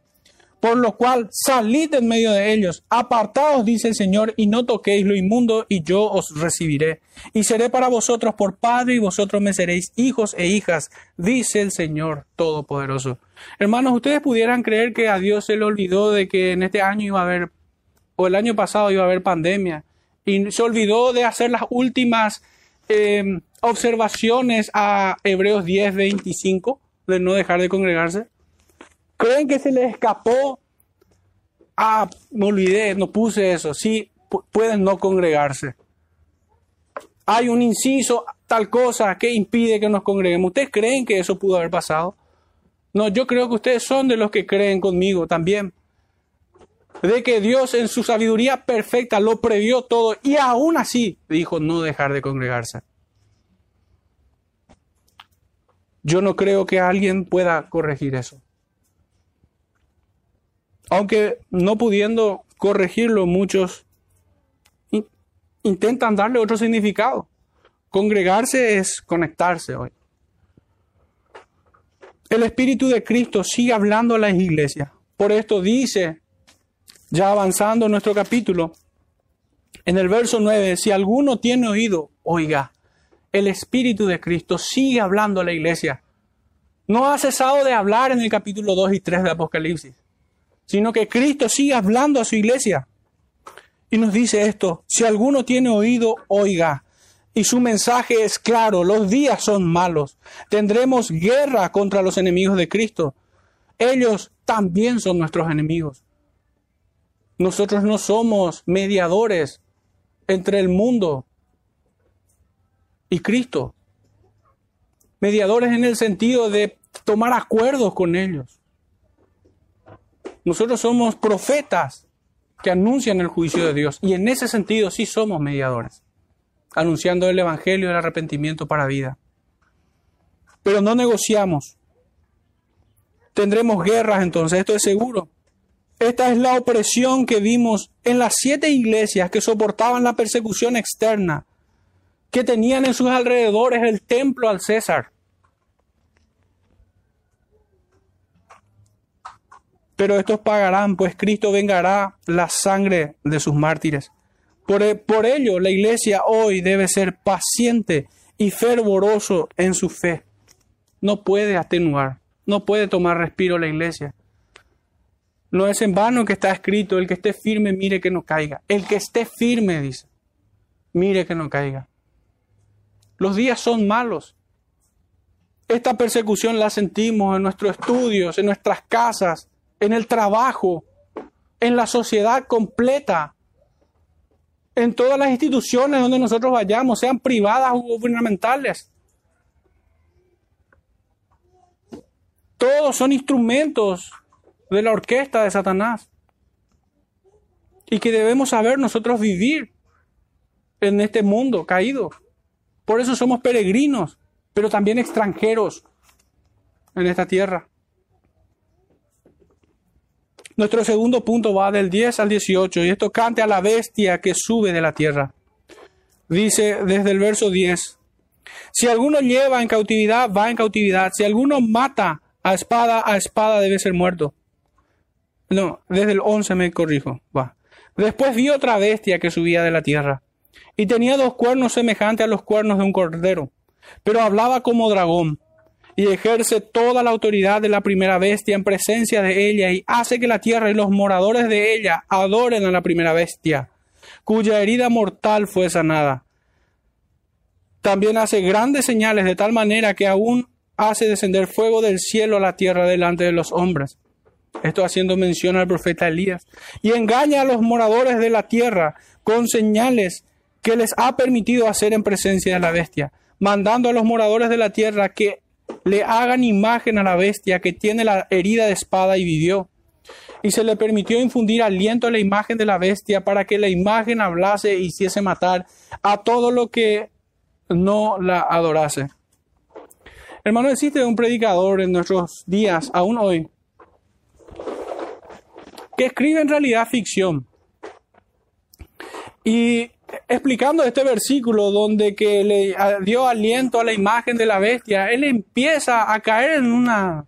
Por lo cual, salid en medio de ellos, apartaos, dice el Señor, y no toquéis lo inmundo, y yo os recibiré. Y seré para vosotros por Padre, y vosotros me seréis hijos e hijas, dice el Señor Todopoderoso. Hermanos, ustedes pudieran creer que a Dios se le olvidó de que en este año iba a haber, o el año pasado iba a haber pandemia, y se olvidó de hacer las últimas eh, observaciones a Hebreos 10, 25, de no dejar de congregarse. ¿Creen que se les escapó? Ah, me olvidé, no puse eso. Sí, pueden no congregarse. Hay un inciso, tal cosa, que impide que nos congreguemos. ¿Ustedes creen que eso pudo haber pasado? No, yo creo que ustedes son de los que creen conmigo también. De que Dios en su sabiduría perfecta lo previó todo y aún así dijo no dejar de congregarse. Yo no creo que alguien pueda corregir eso aunque no pudiendo corregirlo, muchos intentan darle otro significado. Congregarse es conectarse hoy. El Espíritu de Cristo sigue hablando a las iglesias. Por esto dice, ya avanzando en nuestro capítulo, En el verso 9, si alguno tiene oído, oiga, el Espíritu de Cristo sigue hablando a la iglesia. No ha cesado de hablar en el capítulo 2 y 3 de Apocalipsis, sino que Cristo sigue hablando a su iglesia. Y nos dice esto, si alguno tiene oído, oiga. Y su mensaje es claro, los días son malos. Tendremos guerra contra los enemigos de Cristo. Ellos también son nuestros enemigos. Nosotros no somos mediadores entre el mundo y Cristo. Mediadores en el sentido de tomar acuerdos con ellos. Nosotros somos profetas que anuncian el juicio de Dios y en ese sentido sí somos mediadores, anunciando el Evangelio del arrepentimiento para vida. Pero no negociamos. Tendremos guerras entonces, esto es seguro. Esta es la opresión que vimos en las siete iglesias que soportaban la persecución externa, que tenían en sus alrededores el templo al César. Pero estos pagarán, pues Cristo vengará la sangre de sus mártires. Por, ello, la iglesia hoy debe ser paciente y fervoroso en su fe. No puede atenuar, no puede tomar respiro la iglesia. No es en vano que está escrito, el que esté firme, mire que no caiga. El que esté firme, dice, mire que no caiga. Los días son malos. Esta persecución la sentimos en nuestros estudios, en nuestras casas, en el trabajo, en la sociedad completa, en todas las instituciones donde nosotros vayamos, sean privadas o gubernamentales. Todos son instrumentos de la orquesta de Satanás. Y que debemos saber nosotros vivir en este mundo caído. Por eso somos peregrinos, pero también extranjeros en esta tierra. Nuestro segundo punto va del 10 al 18 y esto cante a la bestia que sube de la tierra. Dice desde el verso 10, si alguno lleva en cautividad, va en cautividad. Si alguno mata a espada, a espada debe ser muerto. No, desde el 11 me corrijo. Va. Después vi otra bestia que subía de la tierra, y tenía dos cuernos semejantes a los cuernos de un cordero, pero hablaba como dragón, y ejerce toda la autoridad de la primera bestia en presencia de ella, y hace que la tierra y los moradores de ella adoren a la primera bestia, cuya herida mortal fue sanada. También hace grandes señales de tal manera que aún hace descender fuego del cielo a la tierra delante de los hombres esto haciendo mención al profeta Elías. Y engaña a los moradores de la tierra con señales que les ha permitido hacer en presencia de la bestia, mandando a los moradores de la tierra que le hagan imagen a la bestia que tiene la herida de espada y vivió. Y se le permitió infundir aliento a la imagen de la bestia para que la imagen hablase e hiciese matar a todo lo que no la adorase. Hermano, existe un predicador en nuestros días, aún hoy, que escribe en realidad ficción. Y explicando este versículo donde que le dio aliento a la imagen de la bestia, él empieza a caer en una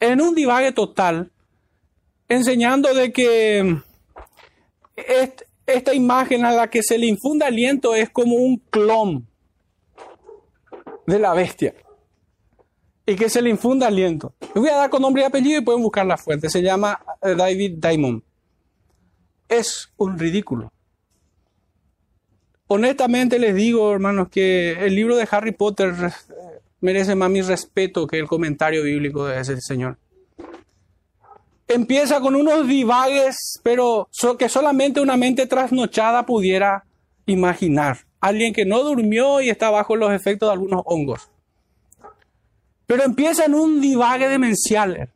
en un divague total, enseñando de que esta imagen a la que se le infunde aliento es como un clon de la bestia y que se le infunda aliento. Voy a dar con nombre y apellido y pueden buscar la fuente. Se llama eh, David Diamond. Es un ridículo. Honestamente les digo, hermanos, que el libro de Harry Potter eh, merece más mi respeto que el comentario bíblico de ese señor. Empieza con unos divagues, pero que solamente una mente trasnochada pudiera imaginar. Alguien que no durmió y está bajo los efectos de algunos hongos. Pero empieza en un divague demencial.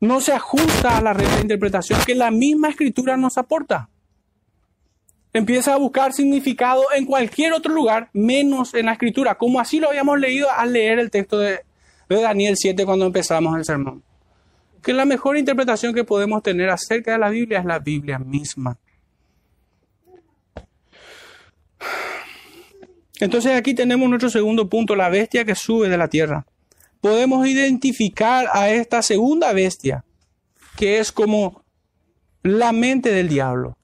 No se ajusta a la red de interpretación que la misma escritura nos aporta. Empieza a buscar significado en cualquier otro lugar, menos en la escritura, como así lo habíamos leído al leer el texto de, de Daniel 7 cuando empezamos el sermón. Que la mejor interpretación que podemos tener acerca de la Biblia es la Biblia misma. Entonces aquí tenemos nuestro segundo punto, la bestia que sube de la tierra. Podemos identificar a esta segunda bestia, que es como la mente del diablo.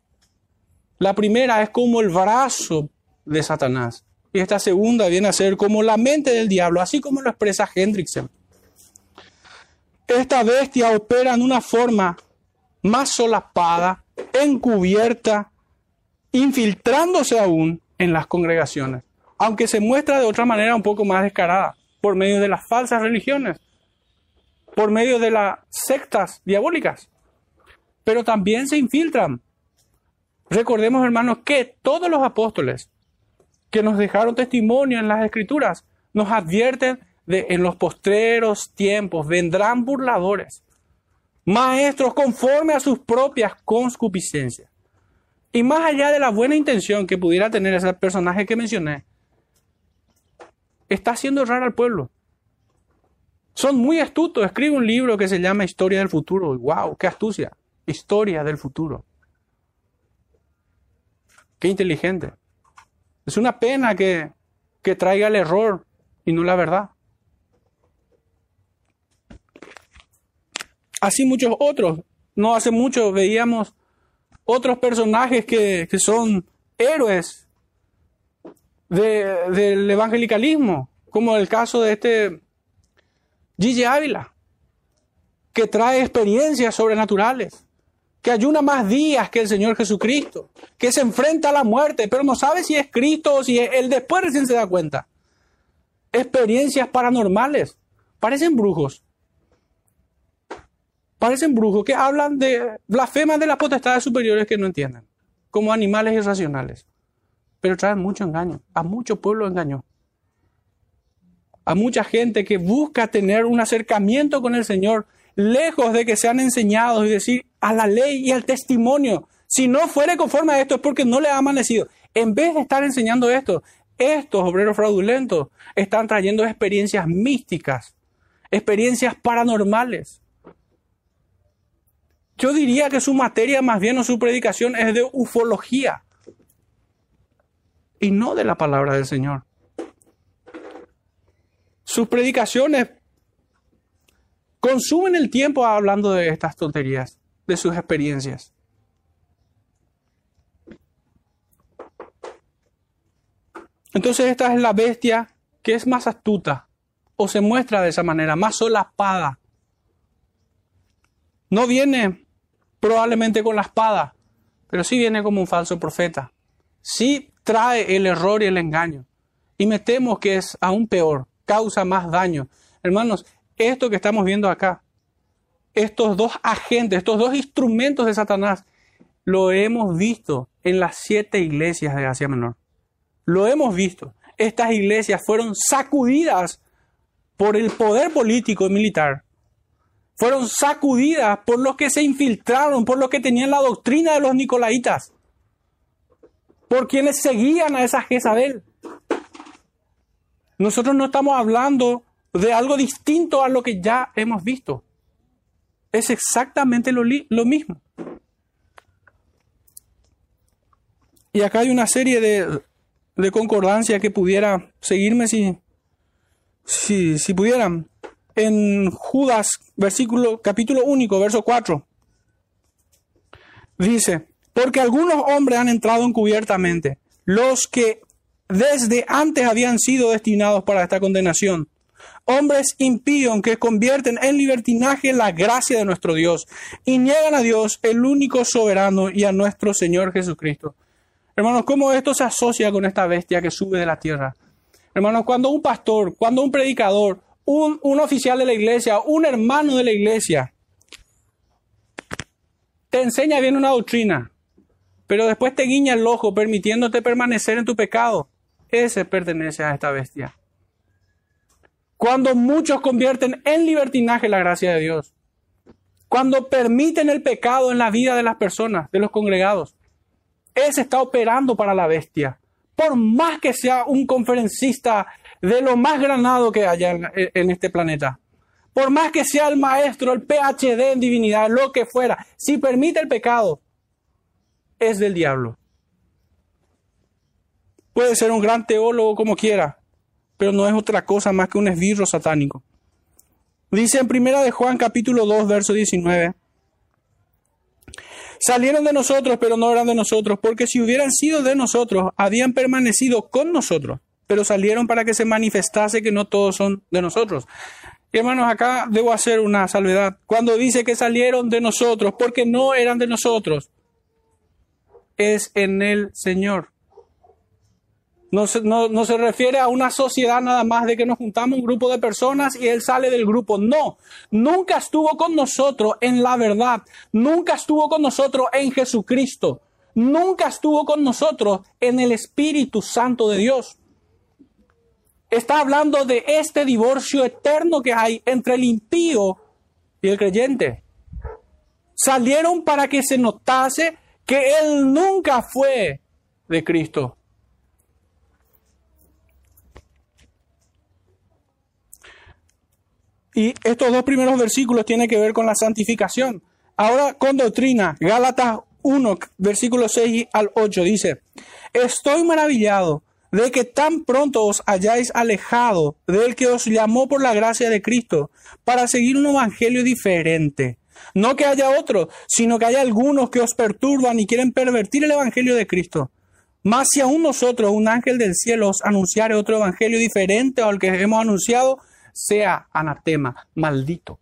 La primera es como el brazo de Satanás. Y esta segunda viene a ser como la mente del diablo, así como lo expresa Hendrickson. Esta bestia opera en una forma más solapada, encubierta, infiltrándose aún en las congregaciones, aunque se muestra de otra manera un poco más descarada, por medio de las falsas religiones, por medio de las sectas diabólicas, pero también se infiltran. Recordemos, hermanos, que todos los apóstoles que nos dejaron testimonio en las escrituras nos advierten de en los postreros tiempos vendrán burladores, maestros conforme a sus propias conscupiscencias. Y más allá de la buena intención que pudiera tener ese personaje que mencioné, está haciendo errar al pueblo. Son muy astutos. Escribe un libro que se llama Historia del Futuro. ¡Wow! ¡Qué astucia! Historia del futuro. ¡Qué inteligente! Es una pena que, que traiga el error y no la verdad. Así muchos otros. No hace mucho veíamos otros personajes que, que son héroes del evangelicalismo, como el caso de este Gigi Ávila, que trae experiencias sobrenaturales, que ayuna más días que el Señor Jesucristo, que se enfrenta a la muerte, pero no sabe si es Cristo o si es él después recién se da cuenta. Experiencias paranormales, parecen brujos. Parecen brujos que hablan de blasfemas de las potestades superiores que no entienden, como animales irracionales. Pero traen mucho engaño, a mucho pueblo engañó a mucha gente que busca tener un acercamiento con el Señor, lejos de que sean enseñados y decir a la ley y al testimonio. Si no fuere conforme a esto es porque no le ha amanecido. En vez de estar enseñando esto, estos obreros fraudulentos están trayendo experiencias místicas, experiencias paranormales. Yo diría que su materia más bien o su predicación es de ufología y no de la palabra del Señor. Sus predicaciones consumen el tiempo hablando de estas tonterías, de sus experiencias. Entonces esta es la bestia que es más astuta o se muestra de esa manera, más solapada. No viene probablemente con la espada, pero sí viene como un falso profeta. Sí trae el error y el engaño. Y me temo que es aún peor causa más daño. Hermanos, esto que estamos viendo acá, estos dos agentes, estos dos instrumentos de Satanás, lo hemos visto en las siete iglesias de Asia Menor. Lo hemos visto. Estas iglesias fueron sacudidas por el poder político y militar. Fueron sacudidas por los que se infiltraron, por los que tenían la doctrina de los nicolaitas, por quienes seguían a esa Jezabel. Nosotros no estamos hablando de algo distinto a lo que ya hemos visto. Es exactamente lo, mismo. Y acá hay una serie de, de concordancia que pudiera seguirme si, si, si pudieran. En Judas, versículo, capítulo único, verso 4. Dice, porque algunos hombres han entrado encubiertamente, los que desde antes habían sido destinados para esta condenación. Hombres impíos que convierten en libertinaje la gracia de nuestro Dios y niegan a Dios, el único soberano, y a nuestro Señor Jesucristo. Hermanos, ¿cómo esto se asocia con esta bestia que sube de la tierra? Hermanos, cuando un pastor, cuando un predicador, un, un oficial de la iglesia, un hermano de la iglesia, te enseña bien una doctrina, pero después te guiña el ojo permitiéndote permanecer en tu pecado, ese pertenece a esta bestia. Cuando muchos convierten en libertinaje la gracia de Dios. Cuando permiten el pecado en la vida de las personas, de los congregados. Ese está operando para la bestia. Por más que sea un conferencista de lo más granado que haya en, en este planeta. Por más que sea el maestro, el PhD en divinidad, lo que fuera. Si permite el pecado, es del diablo. Puede ser un gran teólogo como quiera, pero no es otra cosa más que un esbirro satánico. Dice en primera de Juan capítulo 2, verso 19. Salieron de nosotros, pero no eran de nosotros, porque si hubieran sido de nosotros, habían permanecido con nosotros, pero salieron para que se manifestase que no todos son de nosotros. Hermanos, acá debo hacer una salvedad. Cuando dice que salieron de nosotros, porque no eran de nosotros, es en el Señor. No se, no, se, refiere a una sociedad nada más de que nos juntamos un grupo de personas y Él sale del grupo. No, nunca estuvo con nosotros en la verdad. Nunca estuvo con nosotros en Jesucristo. Nunca estuvo con nosotros en el Espíritu Santo de Dios. Está hablando de este divorcio eterno que hay entre el impío y el creyente. Salieron para que se notase que Él nunca fue de Cristo. Y estos dos primeros versículos tienen que ver con la santificación. Ahora con doctrina, Gálatas 1, versículos 6 al 8 dice, estoy maravillado de que tan pronto os hayáis alejado del que os llamó por la gracia de Cristo para seguir un evangelio diferente. No que haya otro, sino que haya algunos que os perturban y quieren pervertir el evangelio de Cristo. Mas si aún nosotros, un ángel del cielo, os anunciare otro evangelio diferente al que hemos anunciado, sea anatema, maldito.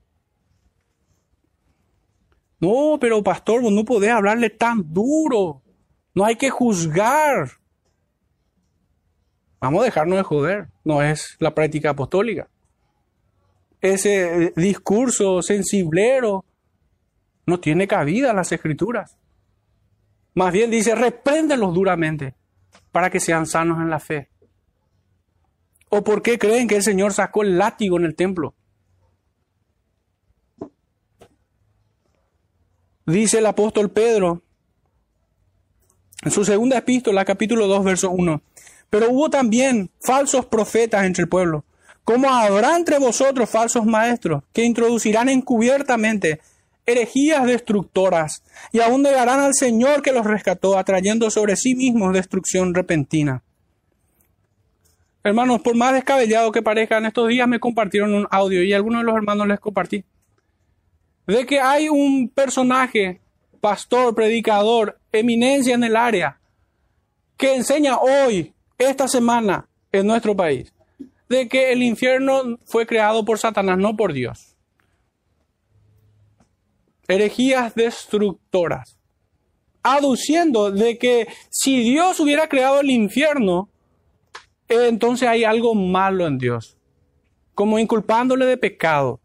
No, pero pastor, vos no podés hablarle tan duro. No hay que juzgar. Vamos a dejarnos de joder. No es la práctica apostólica. Ese eh, discurso sensiblero no tiene cabida en las escrituras. Más bien dice, repréndelos duramente para que sean sanos en la fe. ¿O por qué creen que el Señor sacó el látigo en el templo? Dice el apóstol Pedro en su segunda epístola, capítulo 2, verso 1. Pero hubo también falsos profetas entre el pueblo, como habrá entre vosotros falsos maestros, que introducirán encubiertamente herejías destructoras, y aún negarán al Señor que los rescató, atrayendo sobre sí mismos destrucción repentina. Hermanos, por más descabellado que parezca, en estos días me compartieron un audio y algunos de los hermanos les compartí. De que hay un personaje, pastor, predicador, eminencia en el área, que enseña hoy, esta semana, en nuestro país, de que el infierno fue creado por Satanás, no por Dios. Herejías destructoras. Aduciendo de que si Dios hubiera creado el infierno, entonces hay algo malo en Dios, como inculpándole de pecado,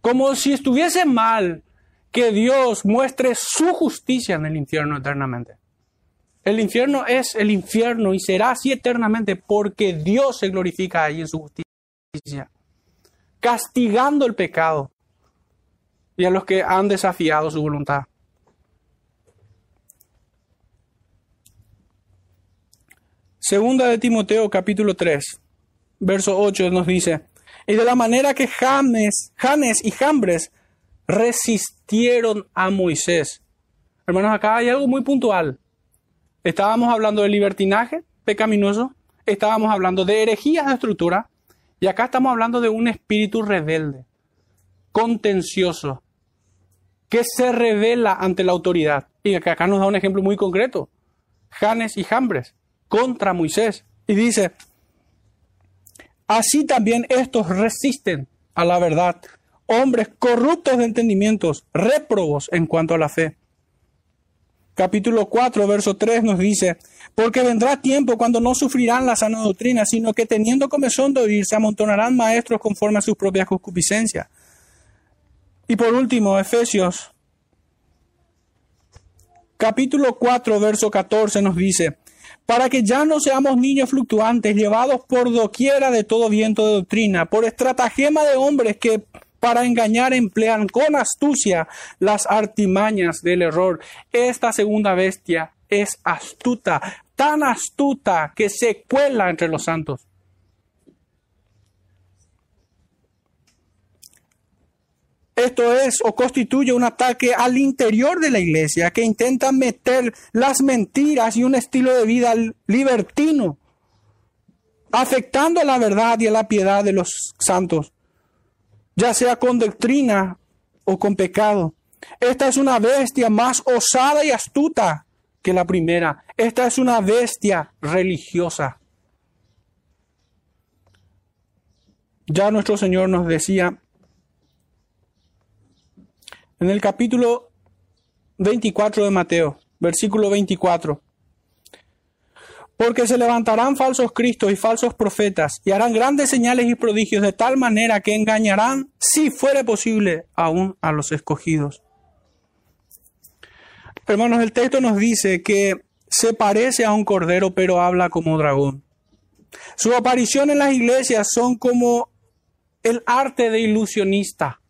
como si estuviese mal que Dios muestre su justicia en el infierno eternamente. El infierno es el infierno y será así eternamente porque Dios se glorifica ahí en su justicia, castigando el pecado y a los que han desafiado su voluntad. Segunda de Timoteo capítulo 3, verso 8 nos dice, y de la manera que James, Janes y Jambres resistieron a Moisés. Hermanos, acá hay algo muy puntual. Estábamos hablando de libertinaje pecaminoso, estábamos hablando de herejías de estructura, y acá estamos hablando de un espíritu rebelde, contencioso, que se revela ante la autoridad. Y acá nos da un ejemplo muy concreto. Janes y Jambres contra Moisés. Y dice, así también estos resisten a la verdad, hombres corruptos de entendimientos, réprobos en cuanto a la fe. Capítulo 4, verso 3 nos dice, porque vendrá tiempo cuando no sufrirán la sana doctrina, sino que teniendo comezón de oír, se amontonarán maestros conforme a sus propias concupiscencias. Y por último, Efesios capítulo 4, verso 14 nos dice, para que ya no seamos niños fluctuantes, llevados por doquiera de todo viento de doctrina, por estratagema de hombres que para engañar emplean con astucia las artimañas del error. Esta segunda bestia es astuta, tan astuta que se cuela entre los santos. Esto es o constituye un ataque al interior de la iglesia que intenta meter las mentiras y un estilo de vida libertino, afectando a la verdad y a la piedad de los santos, ya sea con doctrina o con pecado. Esta es una bestia más osada y astuta que la primera. Esta es una bestia religiosa. Ya nuestro Señor nos decía en el capítulo 24 de Mateo, versículo 24. Porque se levantarán falsos cristos y falsos profetas y harán grandes señales y prodigios de tal manera que engañarán, si fuere posible, aún a los escogidos. Hermanos, el texto nos dice que se parece a un cordero, pero habla como dragón. Su aparición en las iglesias son como el arte de ilusionista,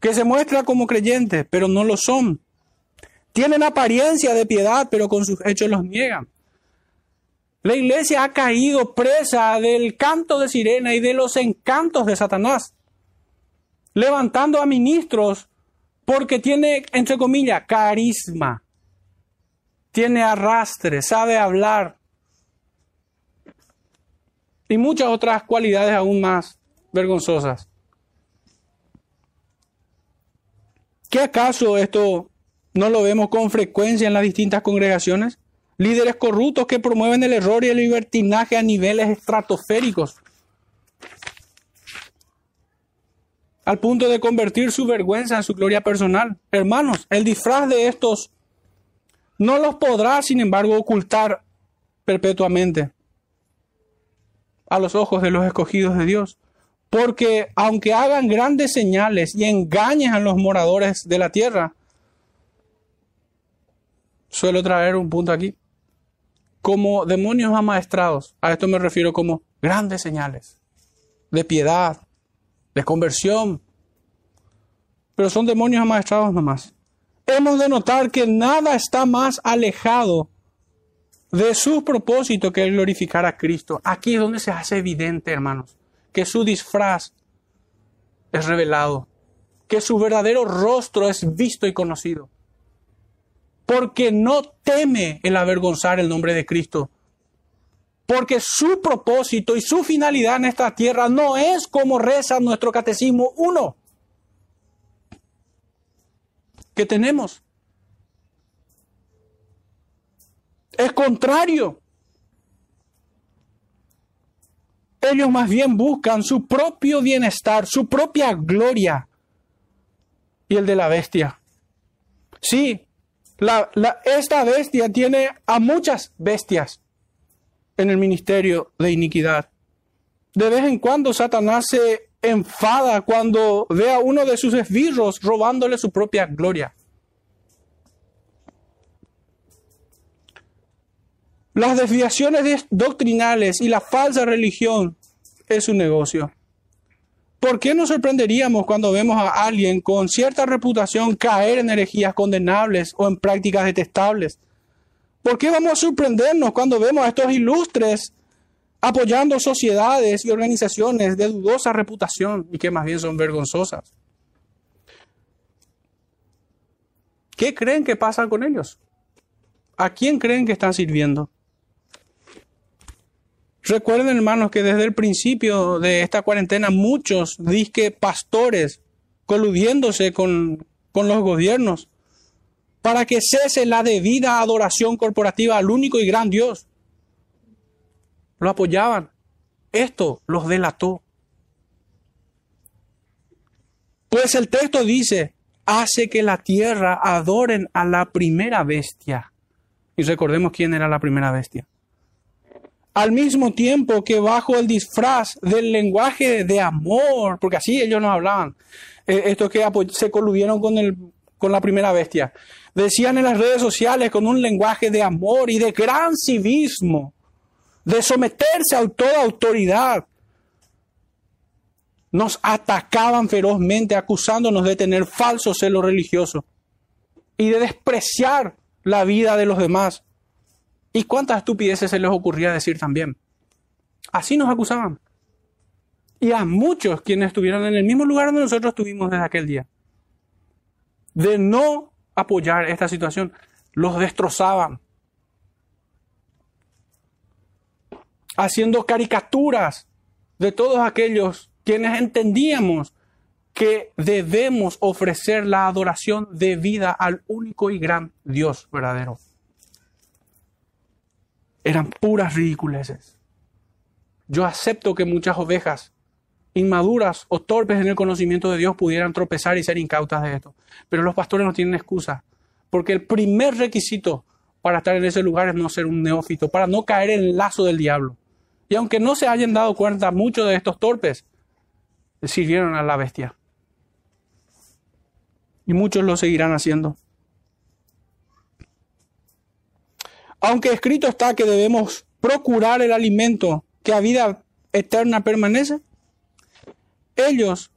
que se muestra como creyente, pero no lo son. Tienen apariencia de piedad, pero con sus hechos los niegan. La iglesia ha caído presa del canto de sirena y de los encantos de Satanás, levantando a ministros porque tiene, entre comillas, carisma, tiene arrastre, sabe hablar y muchas otras cualidades aún más vergonzosas. ¿Qué acaso esto no lo vemos con frecuencia en las distintas congregaciones? Líderes corruptos que promueven el error y el libertinaje a niveles estratosféricos. al punto de convertir su vergüenza en su gloria personal. Hermanos, el disfraz de estos no los podrá, sin embargo, ocultar perpetuamente a los ojos de los escogidos de Dios. Porque aunque hagan grandes señales y engañen a los moradores de la tierra, suelo traer un punto aquí, como demonios amaestrados, a esto me refiero como grandes señales de piedad, de conversión. Pero son demonios amaestrados nomás. Hemos de notar que nada está más alejado de su propósito que el glorificar a Cristo. Aquí es donde se hace evidente, hermanos, que su disfraz es revelado, que su verdadero rostro es visto y conocido. Porque no teme el avergonzar el nombre de Cristo, porque su propósito y su finalidad en esta tierra no es como reza nuestro catecismo uno que tenemos. Es contrario. Ellos más bien buscan su propio bienestar, su propia gloria y el de la bestia. Sí, esta bestia tiene a muchas bestias en el ministerio de iniquidad. De vez en cuando Satanás se enfada cuando ve a uno de sus esbirros robándole su propia gloria. Las desviaciones doctrinales y la falsa religión es un negocio. ¿Por qué nos sorprenderíamos cuando vemos a alguien con cierta reputación caer en herejías condenables o en prácticas detestables? ¿Por qué vamos a sorprendernos cuando vemos a estos ilustres apoyando sociedades y organizaciones de dudosa reputación y que más bien son vergonzosas? ¿Qué creen que pasa con ellos? ¿A quién creen que están sirviendo? Recuerden, hermanos, que desde el principio de esta cuarentena muchos disque pastores coludiéndose con, con los gobiernos para que cese la debida adoración corporativa al único y gran Dios. Lo apoyaban. Esto los delató. Pues el texto dice, hace que la tierra adoren a la primera bestia. Y recordemos quién era la primera bestia. Al mismo tiempo que bajo el disfraz del lenguaje de amor, porque así ellos nos hablaban, eh, estos que se coludieron con, el, con la primera bestia, decían en las redes sociales con un lenguaje de amor y de gran civismo, de someterse a toda autoridad. Nos atacaban ferozmente acusándonos de tener falso celo religioso y de despreciar la vida de los demás. ¿Y cuántas estupideces se les ocurría decir también? Así nos acusaban. Y a muchos quienes estuvieron en el mismo lugar donde nosotros estuvimos desde aquel día. De no apoyar esta situación. Los destrozaban. Haciendo caricaturas de todos aquellos quienes entendíamos que debemos ofrecer la adoración debida al único y gran Dios verdadero. Eran puras ridiculeces. Yo acepto que muchas ovejas inmaduras o torpes en el conocimiento de Dios pudieran tropezar y ser incautas de esto. Pero los pastores no tienen excusa, porque el primer requisito para estar en ese lugar es no ser un neófito, para no caer en el lazo del diablo. Y aunque no se hayan dado cuenta muchos de estos torpes, sirvieron a la bestia. Y muchos lo seguirán haciendo. Aunque escrito está que debemos procurar el alimento que a vida eterna permanece, ellos,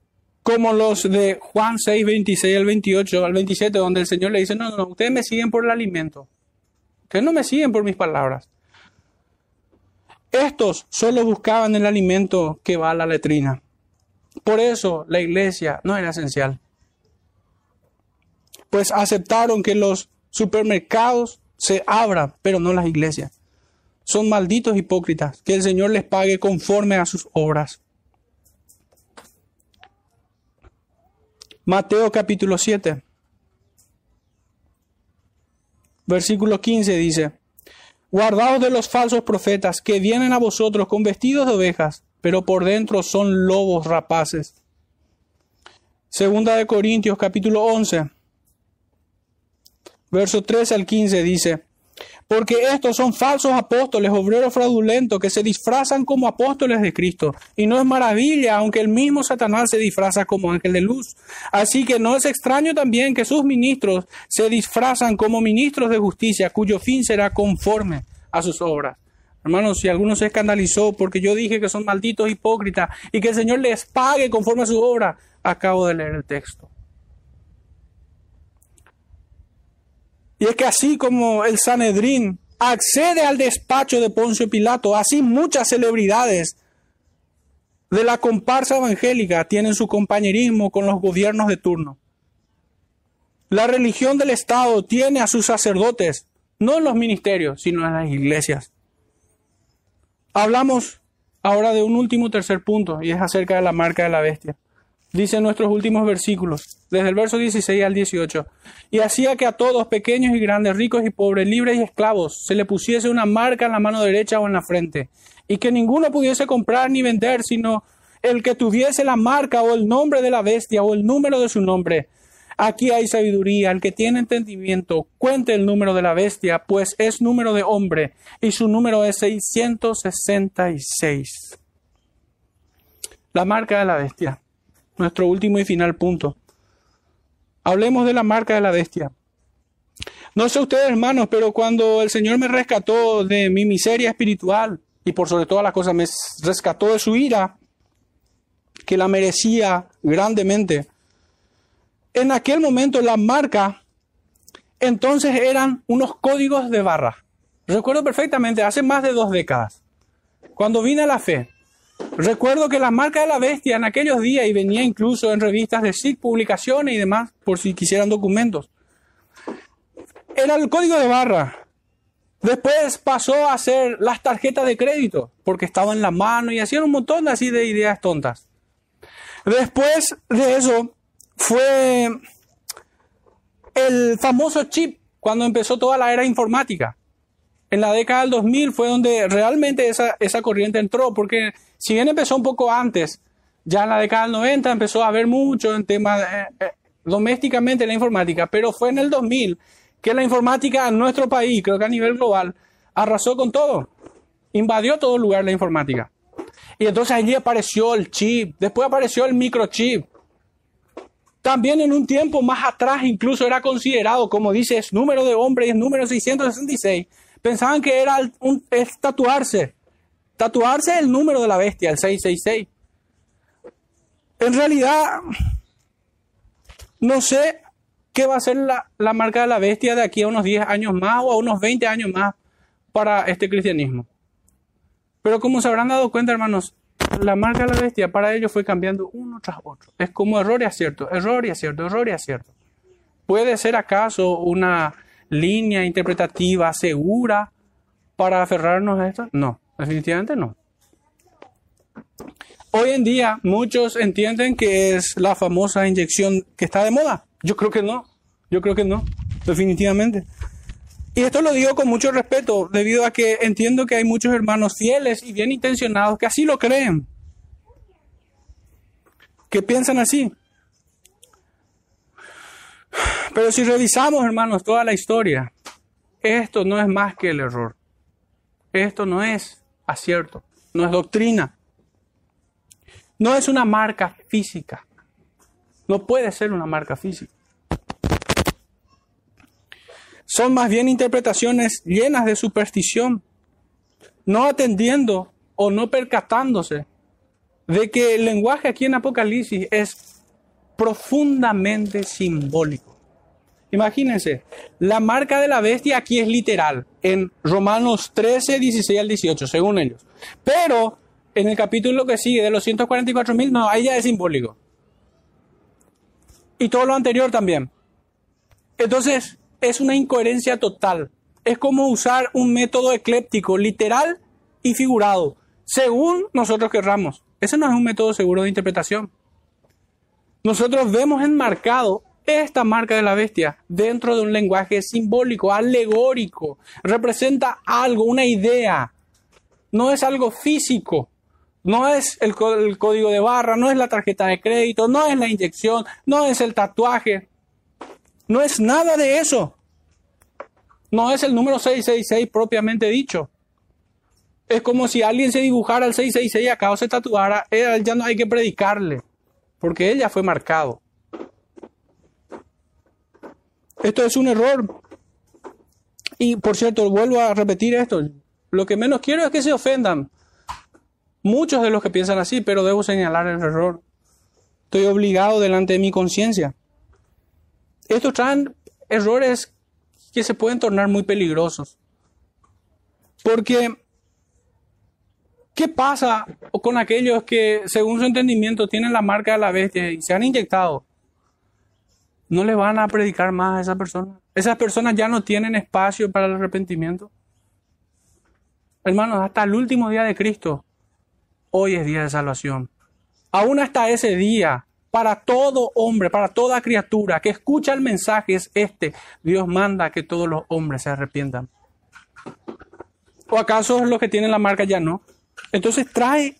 como los de Juan 6, 26 al 28, al 27, donde el Señor le dice, no, no, ustedes me siguen por el alimento, ustedes no me siguen por mis palabras. Estos solo buscaban el alimento que va a la letrina. Por eso la iglesia no era esencial. Pues aceptaron que los supermercados se abran, pero no las iglesias. Son malditos hipócritas, que el Señor les pague conforme a sus obras. Mateo capítulo 7, versículo 15 dice, Guardaos de los falsos profetas que vienen a vosotros con vestidos de ovejas, pero por dentro son lobos rapaces. Segunda de Corintios capítulo 11, verso 13 al 15 dice, porque estos son falsos apóstoles, obreros fraudulentos, que se disfrazan como apóstoles de Cristo. Y no es maravilla, aunque el mismo Satanás se disfraza como ángel de luz. Así que no es extraño también que sus ministros se disfrazan como ministros de justicia, cuyo fin será conforme a sus obras. Hermanos, si alguno se escandalizó porque yo dije que son malditos hipócritas y que el Señor les pague conforme a su obra, acabo de leer el texto. Y es que así como el Sanedrín accede al despacho de Poncio Pilato, así muchas celebridades de la comparsa evangélica tienen su compañerismo con los gobiernos de turno. La religión del Estado tiene a sus sacerdotes, no en los ministerios, sino en las iglesias. Hablamos ahora de un último tercer punto, y es acerca de la marca de la bestia. Dice nuestros últimos versículos, desde el verso 16 al 18. Y hacía que a todos, pequeños y grandes, ricos y pobres, libres y esclavos, se le pusiese una marca en la mano derecha o en la frente, y que ninguno pudiese comprar ni vender, sino el que tuviese la marca o el nombre de la bestia o el número de su nombre. Aquí hay sabiduría, el que tiene entendimiento, cuente el número de la bestia, pues es número de hombre, y su número es 666. La marca de la bestia nuestro último y final punto. Hablemos de la marca de la bestia. No sé ustedes, hermanos, pero cuando el Señor me rescató de mi miseria espiritual y por sobre todas las cosas me rescató de su ira, que la merecía grandemente, en aquel momento la marca entonces eran unos códigos de barra. Recuerdo perfectamente, hace más de dos décadas, cuando vine a la fe, Recuerdo que la marca de la bestia en aquellos días, y venía incluso en revistas de SIC, publicaciones y demás, por si quisieran documentos, era el código de barra. Después pasó a ser las tarjetas de crédito, porque estaba en la mano y hacían un montón así de ideas tontas. Después de eso fue el famoso chip, cuando empezó toda la era informática. En la década del 2000 fue donde realmente esa, esa corriente entró, porque si bien empezó un poco antes, ya en la década del 90 empezó a haber mucho en temas eh, eh, domésticamente la informática, pero fue en el 2000 que la informática en nuestro país, creo que a nivel global, arrasó con todo. Invadió todo lugar la informática. Y entonces allí apareció el chip, después apareció el microchip. También en un tiempo más atrás incluso era considerado, como dice, es número de hombre es número 666. Pensaban que era un, es tatuarse. Tatuarse el número de la bestia, el 666. En realidad, no sé qué va a ser la, la, marca de la bestia de aquí a unos 10 años más o a unos 20 años más para este cristianismo. Pero como se habrán dado cuenta, hermanos, la marca de la bestia para ellos fue cambiando uno tras otro. Es como error y acierto, error y acierto, error y acierto. ¿Puede ser acaso una línea interpretativa segura para aferrarnos a esto? No. Definitivamente no. Hoy en día muchos entienden que es la famosa inyección que está de moda. Yo creo que no. Yo creo que no. Definitivamente. Y esto lo digo con mucho respeto, debido a que entiendo que hay muchos hermanos fieles y bien intencionados que así lo creen. Que piensan así. Pero si revisamos, hermanos, toda la historia, esto no es más que el error. Esto no es acierto, no es doctrina. No es una marca física. No puede ser una marca física. Son más bien interpretaciones llenas de superstición, no atendiendo o no percatándose de que el lenguaje aquí en Apocalipsis es profundamente simbólico. Imagínense, la marca de la bestia aquí es literal, en Romanos 13, 16 al 18, según ellos. Pero en el capítulo que sigue, de los 144 mil, no, ahí ya es simbólico. Y todo lo anterior también. Entonces, es una incoherencia total. Es como usar un método ecléptico, literal y figurado, según nosotros querramos. Ese no es un método seguro de interpretación. Nosotros vemos enmarcado esta marca de la bestia dentro de un lenguaje simbólico, alegórico. Representa algo, una idea. No es algo físico. No es el, código de barra, no es la tarjeta de crédito, no es la inyección, no es el tatuaje. No es nada de eso. No es el número 666 propiamente dicho. Es como si alguien se dibujara el 666 y acá se tatuara, ya no hay que predicarle, porque él ya fue marcado. Esto es un error. Y por cierto, vuelvo a repetir esto. Lo que menos quiero es que se ofendan muchos de los que piensan así, pero debo señalar el error. Estoy obligado delante de mi conciencia. Estos traen errores que se pueden tornar muy peligrosos. Porque, ¿qué pasa con aquellos que, según su entendimiento, tienen la marca de la bestia y se han inyectado? No le van a predicar más a esa persona. Esas personas ya no tienen espacio para el arrepentimiento. Hermanos, hasta el último día de Cristo, hoy es día de salvación. Aún hasta ese día, para todo hombre, para toda criatura que escucha el mensaje es este. Dios manda que todos los hombres se arrepientan. ¿O acaso los que tienen la marca ya no? Entonces trae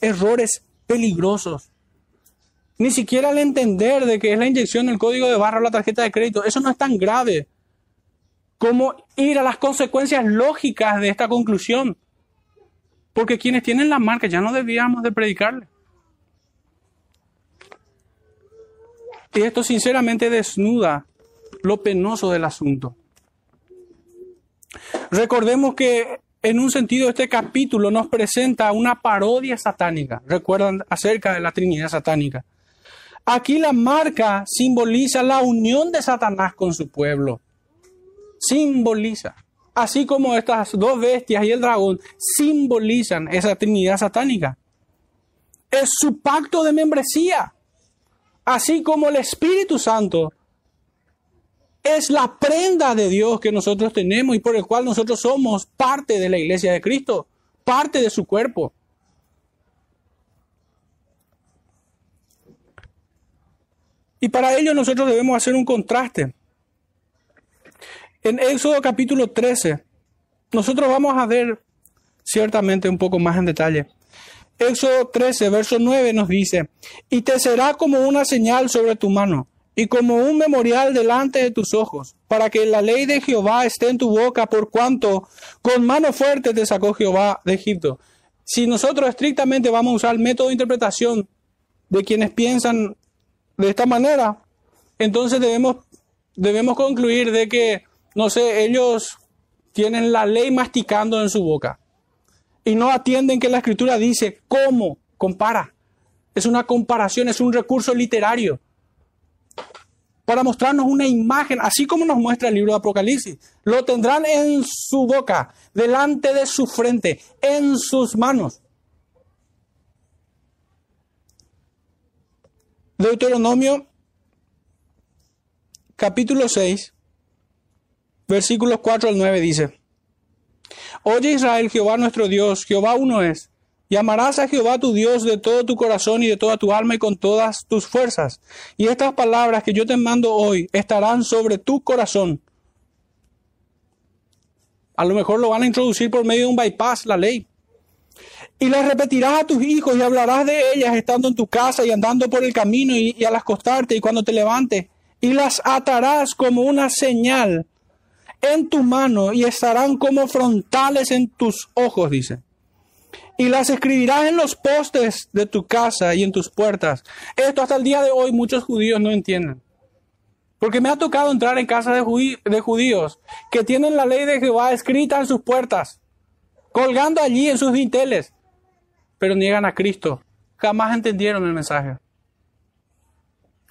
errores peligrosos. Ni siquiera al entender de que es la inyección del código de barra o la tarjeta de crédito, eso no es tan grave como ir a las consecuencias lógicas de esta conclusión. Porque quienes tienen la marca ya no debíamos de predicarle. Y esto sinceramente desnuda lo penoso del asunto. Recordemos que en un sentido este capítulo nos presenta una parodia satánica. Recuerdan acerca de la Trinidad satánica. Aquí la marca simboliza la unión de Satanás con su pueblo. Simboliza. Así como estas dos bestias y el dragón simbolizan esa Trinidad satánica. Es su pacto de membresía. Así como el Espíritu Santo es la prenda de Dios que nosotros tenemos y por el cual nosotros somos parte de la iglesia de Cristo, parte de su cuerpo. Y para ello nosotros debemos hacer un contraste. En Éxodo capítulo 13, nosotros vamos a ver ciertamente un poco más en detalle. Éxodo 13, verso 9 nos dice, y te será como una señal sobre tu mano y como un memorial delante de tus ojos, para que la ley de Jehová esté en tu boca, por cuanto con mano fuerte te sacó Jehová de Egipto. Si nosotros estrictamente vamos a usar el método de interpretación de quienes piensan de esta manera, entonces debemos, debemos concluir de que, no sé, ellos tienen la ley masticando en su boca y no atienden que la escritura dice cómo compara. Es una comparación, es un recurso literario para mostrarnos una imagen, así como nos muestra el libro de Apocalipsis. Lo tendrán en su boca, delante de su frente, en sus manos. Deuteronomio capítulo 6, versículos 4 al 9 dice, Oye Israel, Jehová nuestro Dios, Jehová uno es, Y amarás a Jehová tu Dios de todo tu corazón y de toda tu alma y con todas tus fuerzas. Y estas palabras que yo te mando hoy estarán sobre tu corazón. A lo mejor lo van a introducir por medio de un bypass, la ley. Y las repetirás a tus hijos y hablarás de ellas estando en tu casa y andando por el camino y, al acostarte y cuando te levantes. Y las atarás como una señal en tu mano y estarán como frontales en tus ojos, dice. Y las escribirás en los postes de tu casa y en tus puertas. Esto hasta el día de hoy muchos judíos no entienden. Porque me ha tocado entrar en casa de, de judíos que tienen la ley de Jehová escrita en sus puertas, colgando allí en sus dinteles, pero niegan a Cristo. Jamás entendieron el mensaje.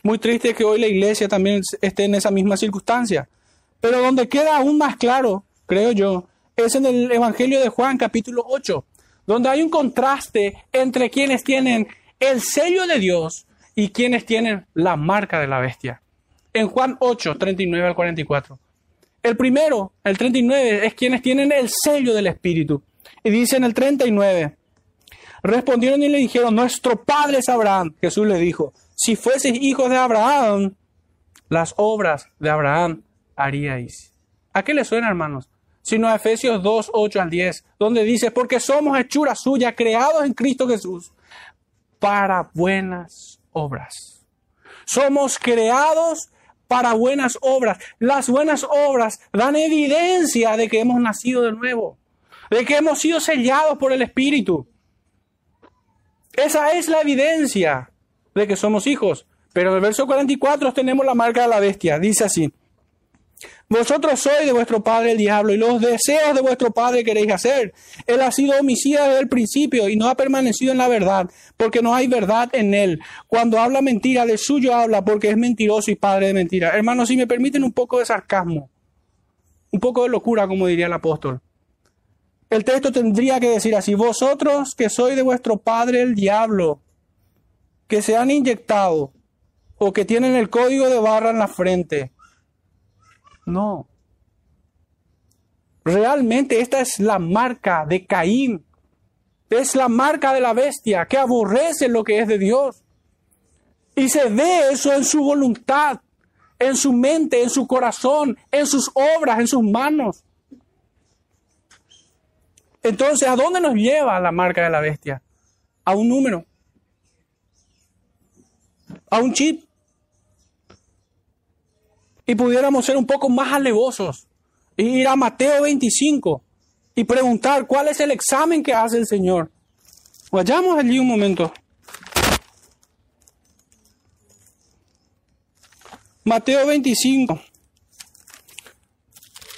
Muy triste que hoy la iglesia también esté en esa misma circunstancia. Pero donde queda aún más claro, creo yo, es en el Evangelio de Juan capítulo 8, donde hay un contraste entre quienes tienen el sello de Dios y quienes tienen la marca de la bestia. En Juan 8, 39 al 44. El primero, el 39, es quienes tienen el sello del Espíritu. Y dice en el 39, respondieron y le dijeron, nuestro padre es Abraham. Jesús le dijo, si fueses hijos de Abraham, las obras de Abraham haríais. ¿A qué le suena, hermanos? Sino a Efesios 2, 8 al 10, donde dice, porque somos hechura suya, creados en Cristo Jesús, para buenas obras. Somos creados para buenas obras. Las buenas obras dan evidencia de que hemos nacido de nuevo, de que hemos sido sellados por el Espíritu. Esa es la evidencia de que somos hijos. Pero en el verso 44 tenemos la marca de la bestia. Dice así, vosotros sois de vuestro padre el diablo y los deseos de vuestro padre queréis hacer. Él ha sido homicida desde el principio y no ha permanecido en la verdad, porque no hay verdad en él. Cuando habla mentira, de suyo habla, porque es mentiroso y padre de mentira. Hermanos, si me permiten un poco de sarcasmo, un poco de locura, como diría el apóstol. El texto tendría que decir así, vosotros que sois de vuestro padre el diablo, que se han inyectado o que tienen el código de barra en la frente, no. Realmente esta es la marca de Caín. Es la marca de la bestia que aborrece lo que es de Dios. Y se ve eso en su voluntad, en su mente, en su corazón, en sus obras, en sus manos. Entonces, ¿a dónde nos lleva la marca de la bestia? A un número. A un chip y pudiéramos ser un poco más alevosos e ir a Mateo 25 y preguntar cuál es el examen que hace el Señor. Vayamos allí un momento. Mateo 25.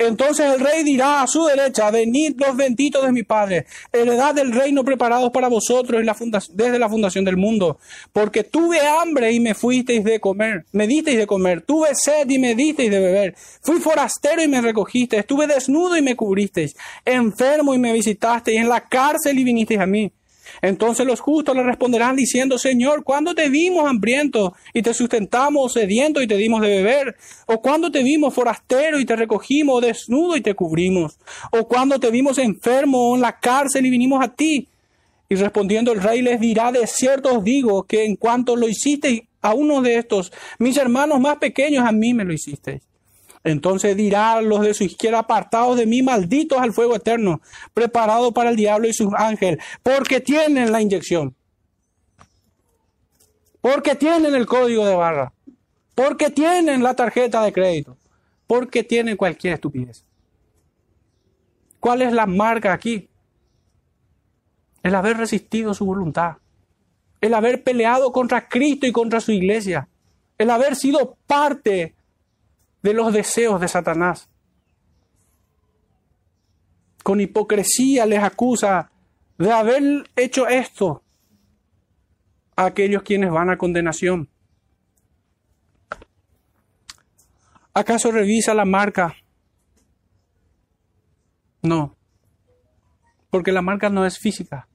Entonces el rey dirá a su derecha, venid los benditos de mi Padre, heredad del reino preparados para vosotros desde la fundación del mundo. Porque tuve hambre y me fuisteis de comer, me disteis de comer, tuve sed y me disteis de beber, fui forastero y me recogisteis, estuve desnudo y me cubristeis, enfermo y me visitasteis, en la cárcel y vinisteis a mí. Entonces los justos le responderán diciendo, Señor, ¿cuándo te vimos hambriento y te sustentamos sediento y te dimos de beber? ¿O cuándo te vimos forastero y te recogimos desnudo y te cubrimos? ¿O cuándo te vimos enfermo en la cárcel y vinimos a ti? Y respondiendo el rey les dirá, de cierto os digo que en cuanto lo hicisteis a uno de estos, mis hermanos más pequeños, a mí me lo hicisteis. Entonces dirá los de su izquierda, apartados de mí, malditos al fuego eterno, preparado para el diablo y sus ángeles, porque tienen la inyección, porque tienen el código de barra, porque tienen la tarjeta de crédito, porque tienen cualquier estupidez. ¿Cuál es la marca aquí? El haber resistido su voluntad, el haber peleado contra Cristo y contra su iglesia, el haber sido parte de los deseos de Satanás. Con hipocresía les acusa de haber hecho esto a aquellos quienes van a condenación. ¿Acaso revisa la marca No. Porque la marca no es física.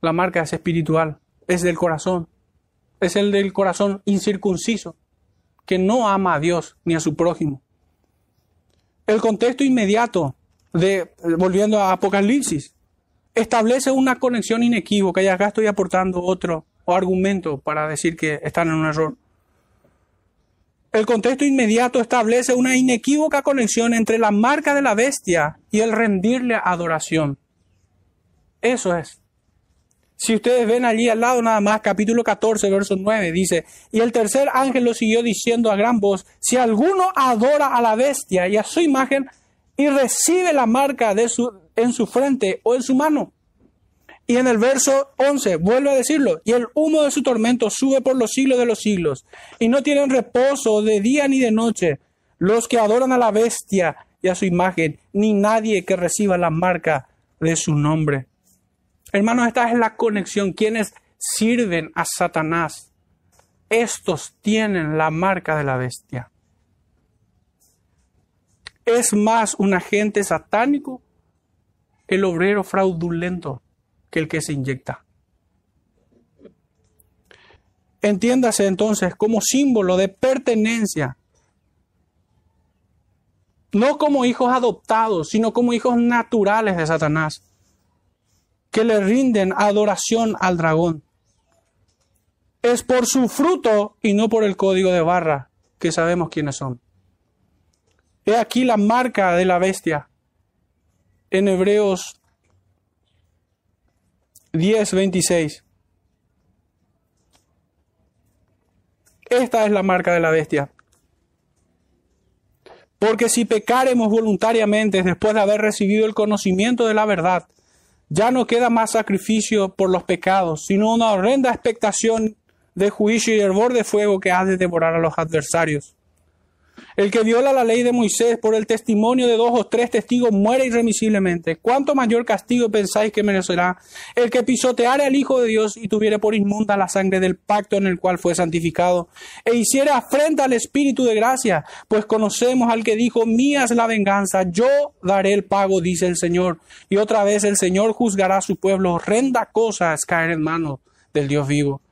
La marca es espiritual, es del corazón. Es el del corazón incircunciso, que no ama a Dios ni a su prójimo. El contexto inmediato de, volviendo a Apocalipsis, establece una conexión inequívoca y acá estoy aportando otro argumento para decir que están en un error. El contexto inmediato establece una inequívoca conexión entre la marca de la bestia y el rendirle adoración. Eso es. Si ustedes ven allí al lado nada más, capítulo 14, verso 9, dice, y el tercer ángel lo siguió diciendo a gran voz, si alguno adora a la bestia y a su imagen y recibe la marca de su, en su frente o en su mano, y en el verso 11 vuelve a decirlo, y el humo de su tormento sube por los siglos de los siglos, y no tienen reposo de día ni de noche los que adoran a la bestia y a su imagen, ni nadie que reciba la marca de su nombre. Hermanos, esta es la conexión. Quienes sirven a Satanás, estos tienen la marca de la bestia. Es más un agente satánico el obrero fraudulento que el que se inyecta. Entiéndase entonces como símbolo de pertenencia, no como hijos adoptados, sino como hijos naturales de Satanás, que le rinden adoración al dragón. Es por su fruto y no por el código de barra que sabemos quiénes son. He aquí la marca de la bestia en Hebreos 10, 26. Esta es la marca de la bestia. Porque si pecaremos voluntariamente después de haber recibido el conocimiento de la verdad, ya no queda más sacrificio por los pecados, sino una horrenda expectación de juicio y hervor de fuego que ha de devorar a los adversarios. El que viola la ley de Moisés por el testimonio de dos o tres testigos muere irremisiblemente. ¿Cuánto mayor castigo pensáis que merecerá el que pisoteare al Hijo de Dios y tuviere por inmunda la sangre del pacto en el cual fue santificado e hiciera afrenta al Espíritu de gracia? Pues conocemos al que dijo, mía es la venganza, yo daré el pago, dice el Señor. Y otra vez el Señor juzgará a su pueblo. Horrenda cosa es caer en manos del Dios vivo.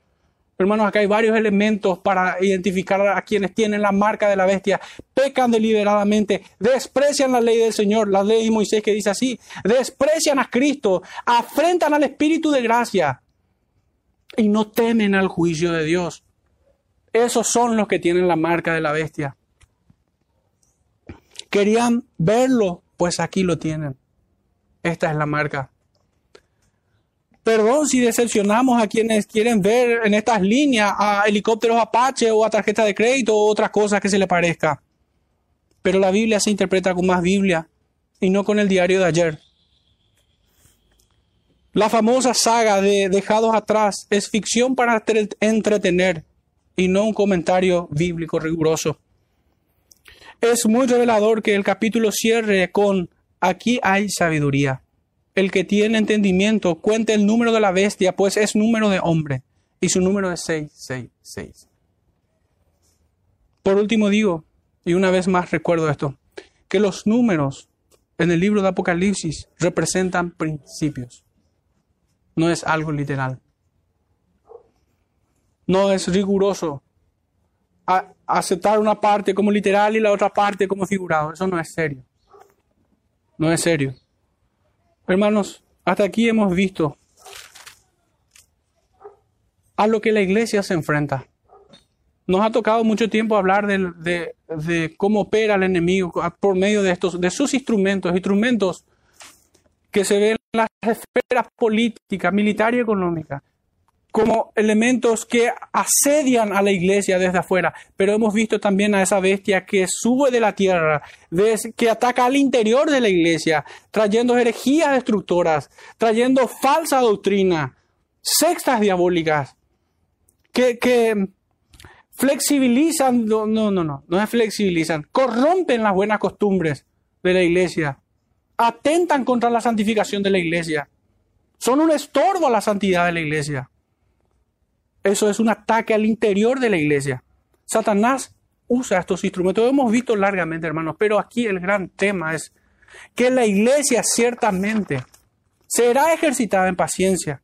Hermanos, acá hay varios elementos para identificar a quienes tienen la marca de la bestia. Pecan deliberadamente, desprecian la ley del Señor, la ley de Moisés que dice así, desprecian a Cristo, afrentan al Espíritu de gracia y no temen al juicio de Dios. Esos son los que tienen la marca de la bestia. Querían verlo, pues aquí lo tienen. Esta es la marca. Perdón si decepcionamos a quienes quieren ver en estas líneas a helicópteros Apache o a tarjeta de crédito o otras cosas que se le parezca. Pero la Biblia se interpreta con más Biblia y no con el diario de ayer. La famosa saga de Dejados atrás es ficción para entretener y no un comentario bíblico riguroso. Es muy revelador que el capítulo cierre con aquí hay sabiduría el que tiene entendimiento cuente el número de la bestia, pues es número de hombre, y su número es 666. Por último digo, y una vez más recuerdo esto, que los números en el libro de Apocalipsis representan principios. No es algo literal. No es riguroso aceptar una parte como literal y la otra parte como figurado. Eso no es serio. No es serio. Hermanos, hasta aquí hemos visto a lo que la iglesia se enfrenta. Nos ha tocado mucho tiempo hablar de, cómo opera el enemigo por medio de estos, de sus instrumentos, instrumentos que se ven en las esferas políticas, militar y económica como elementos que asedian a la iglesia desde afuera, pero hemos visto también a esa bestia que sube de la tierra, que ataca al interior de la iglesia, trayendo herejías destructoras, trayendo falsa doctrina, sextas diabólicas, que, flexibilizan, no, no, no, no, no es flexibilizan, corrompen las buenas costumbres de la iglesia, atentan contra la santificación de la iglesia, son un estorbo a la santidad de la iglesia. Eso es un ataque al interior de la iglesia. Satanás usa estos instrumentos. Lo hemos visto largamente, hermanos, pero aquí el gran tema es que la iglesia ciertamente será ejercitada en paciencia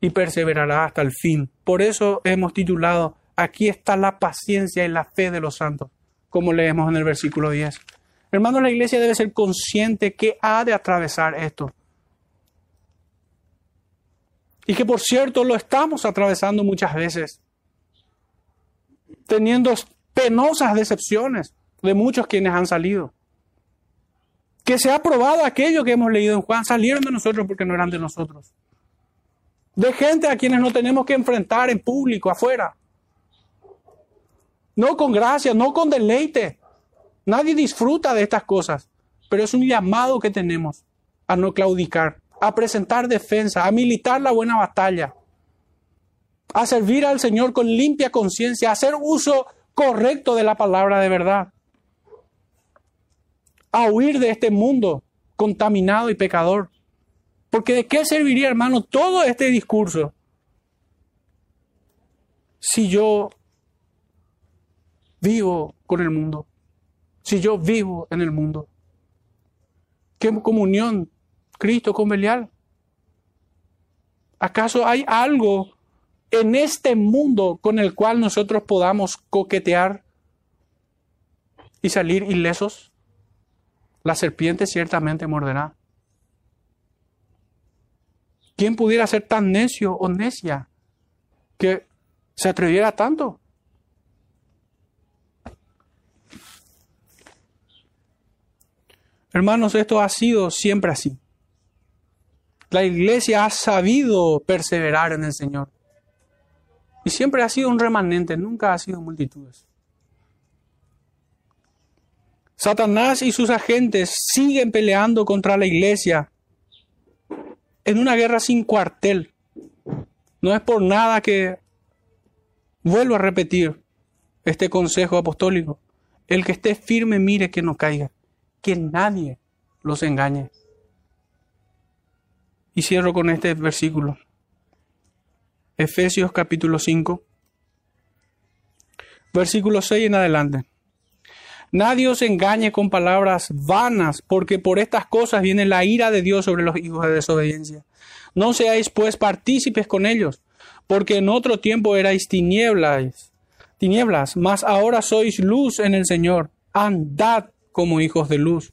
y perseverará hasta el fin. Por eso hemos titulado, aquí está la paciencia y la fe de los santos, como leemos en el versículo 10. Hermanos, la iglesia debe ser consciente que ha de atravesar esto. Y que por cierto lo estamos atravesando muchas veces, teniendo penosas decepciones de muchos quienes han salido. Que se ha probado aquello que hemos leído en Juan, salieron de nosotros porque no eran de nosotros. De gente a quienes no tenemos que enfrentar en público, afuera. No con gracia, no con deleite. Nadie disfruta de estas cosas, pero es un llamado que tenemos a no claudicar, a presentar defensa, a militar la buena batalla, a servir al Señor con limpia conciencia, a hacer uso correcto de la palabra de verdad, a huir de este mundo contaminado y pecador. Porque de qué serviría, hermano, todo este discurso si yo vivo con el mundo, si yo vivo en el mundo. ¿Qué comunión Cristo con Belial? ¿Acaso hay algo en este mundo con el cual nosotros podamos coquetear y salir ilesos? La serpiente ciertamente morderá. ¿Quién pudiera ser tan necio o necia que se atreviera tanto? Hermanos, esto ha sido siempre así. La iglesia ha sabido perseverar en el Señor. Y siempre ha sido un remanente, nunca ha sido multitudes. Satanás y sus agentes siguen peleando contra la iglesia en una guerra sin cuartel. No es por nada que vuelvo a repetir este consejo apostólico. El que esté firme mire que no caiga que nadie los engañe. Y cierro con este versículo. Efesios capítulo 5, versículo 6 en adelante. Nadie os engañe con palabras vanas, porque por estas cosas viene la ira de Dios sobre los hijos de desobediencia. No seáis pues partícipes con ellos, porque en otro tiempo erais tinieblas, tinieblas, mas ahora sois luz en el Señor. Andad como hijos de luz.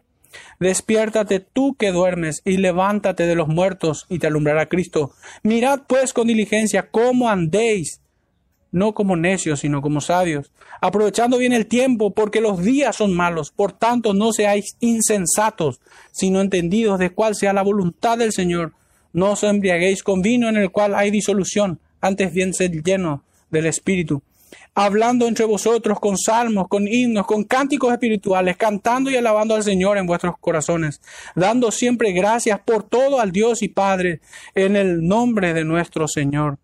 Despiértate tú que duermes y levántate de los muertos y te alumbrará Cristo. Mirad pues con diligencia cómo andéis, no como necios, sino como sabios, aprovechando bien el tiempo, porque los días son malos. Por tanto, no seáis insensatos, sino entendidos de cuál sea la voluntad del Señor. No os embriaguéis con vino en el cual hay disolución, antes bien sed lleno del Espíritu hablando entre vosotros con salmos, con himnos, con cánticos espirituales, cantando y alabando al Señor en vuestros corazones, dando siempre gracias por todo al Dios y Padre en el nombre de nuestro Señor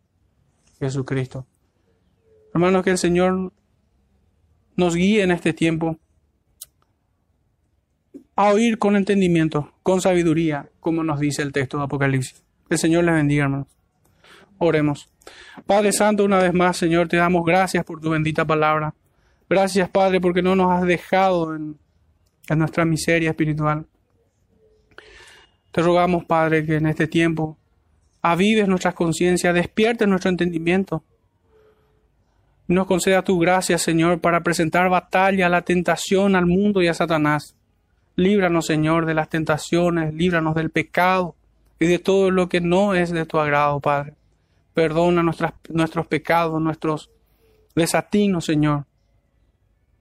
Jesucristo. Hermanos, que el Señor nos guíe en este tiempo a oír con entendimiento, con sabiduría, como nos dice el texto de Apocalipsis. El Señor les bendiga, hermanos. Oremos. Padre Santo, una vez más, Señor, te damos gracias por tu bendita palabra. Gracias, Padre, porque no nos has dejado en, nuestra miseria espiritual. Te rogamos, Padre, que en este tiempo avives nuestras conciencias, despiertes nuestro entendimiento. Nos conceda tu gracia, Señor, para presentar batalla a la tentación, al mundo y a Satanás. Líbranos, Señor, de las tentaciones, líbranos del pecado y de todo lo que no es de tu agrado, Padre. Perdona nuestros pecados, nuestros desatinos, Señor.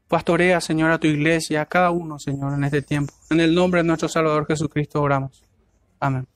Pastorea, Señor, a tu iglesia, a cada uno, Señor, en este tiempo. En el nombre de nuestro Salvador Jesucristo oramos. Amén.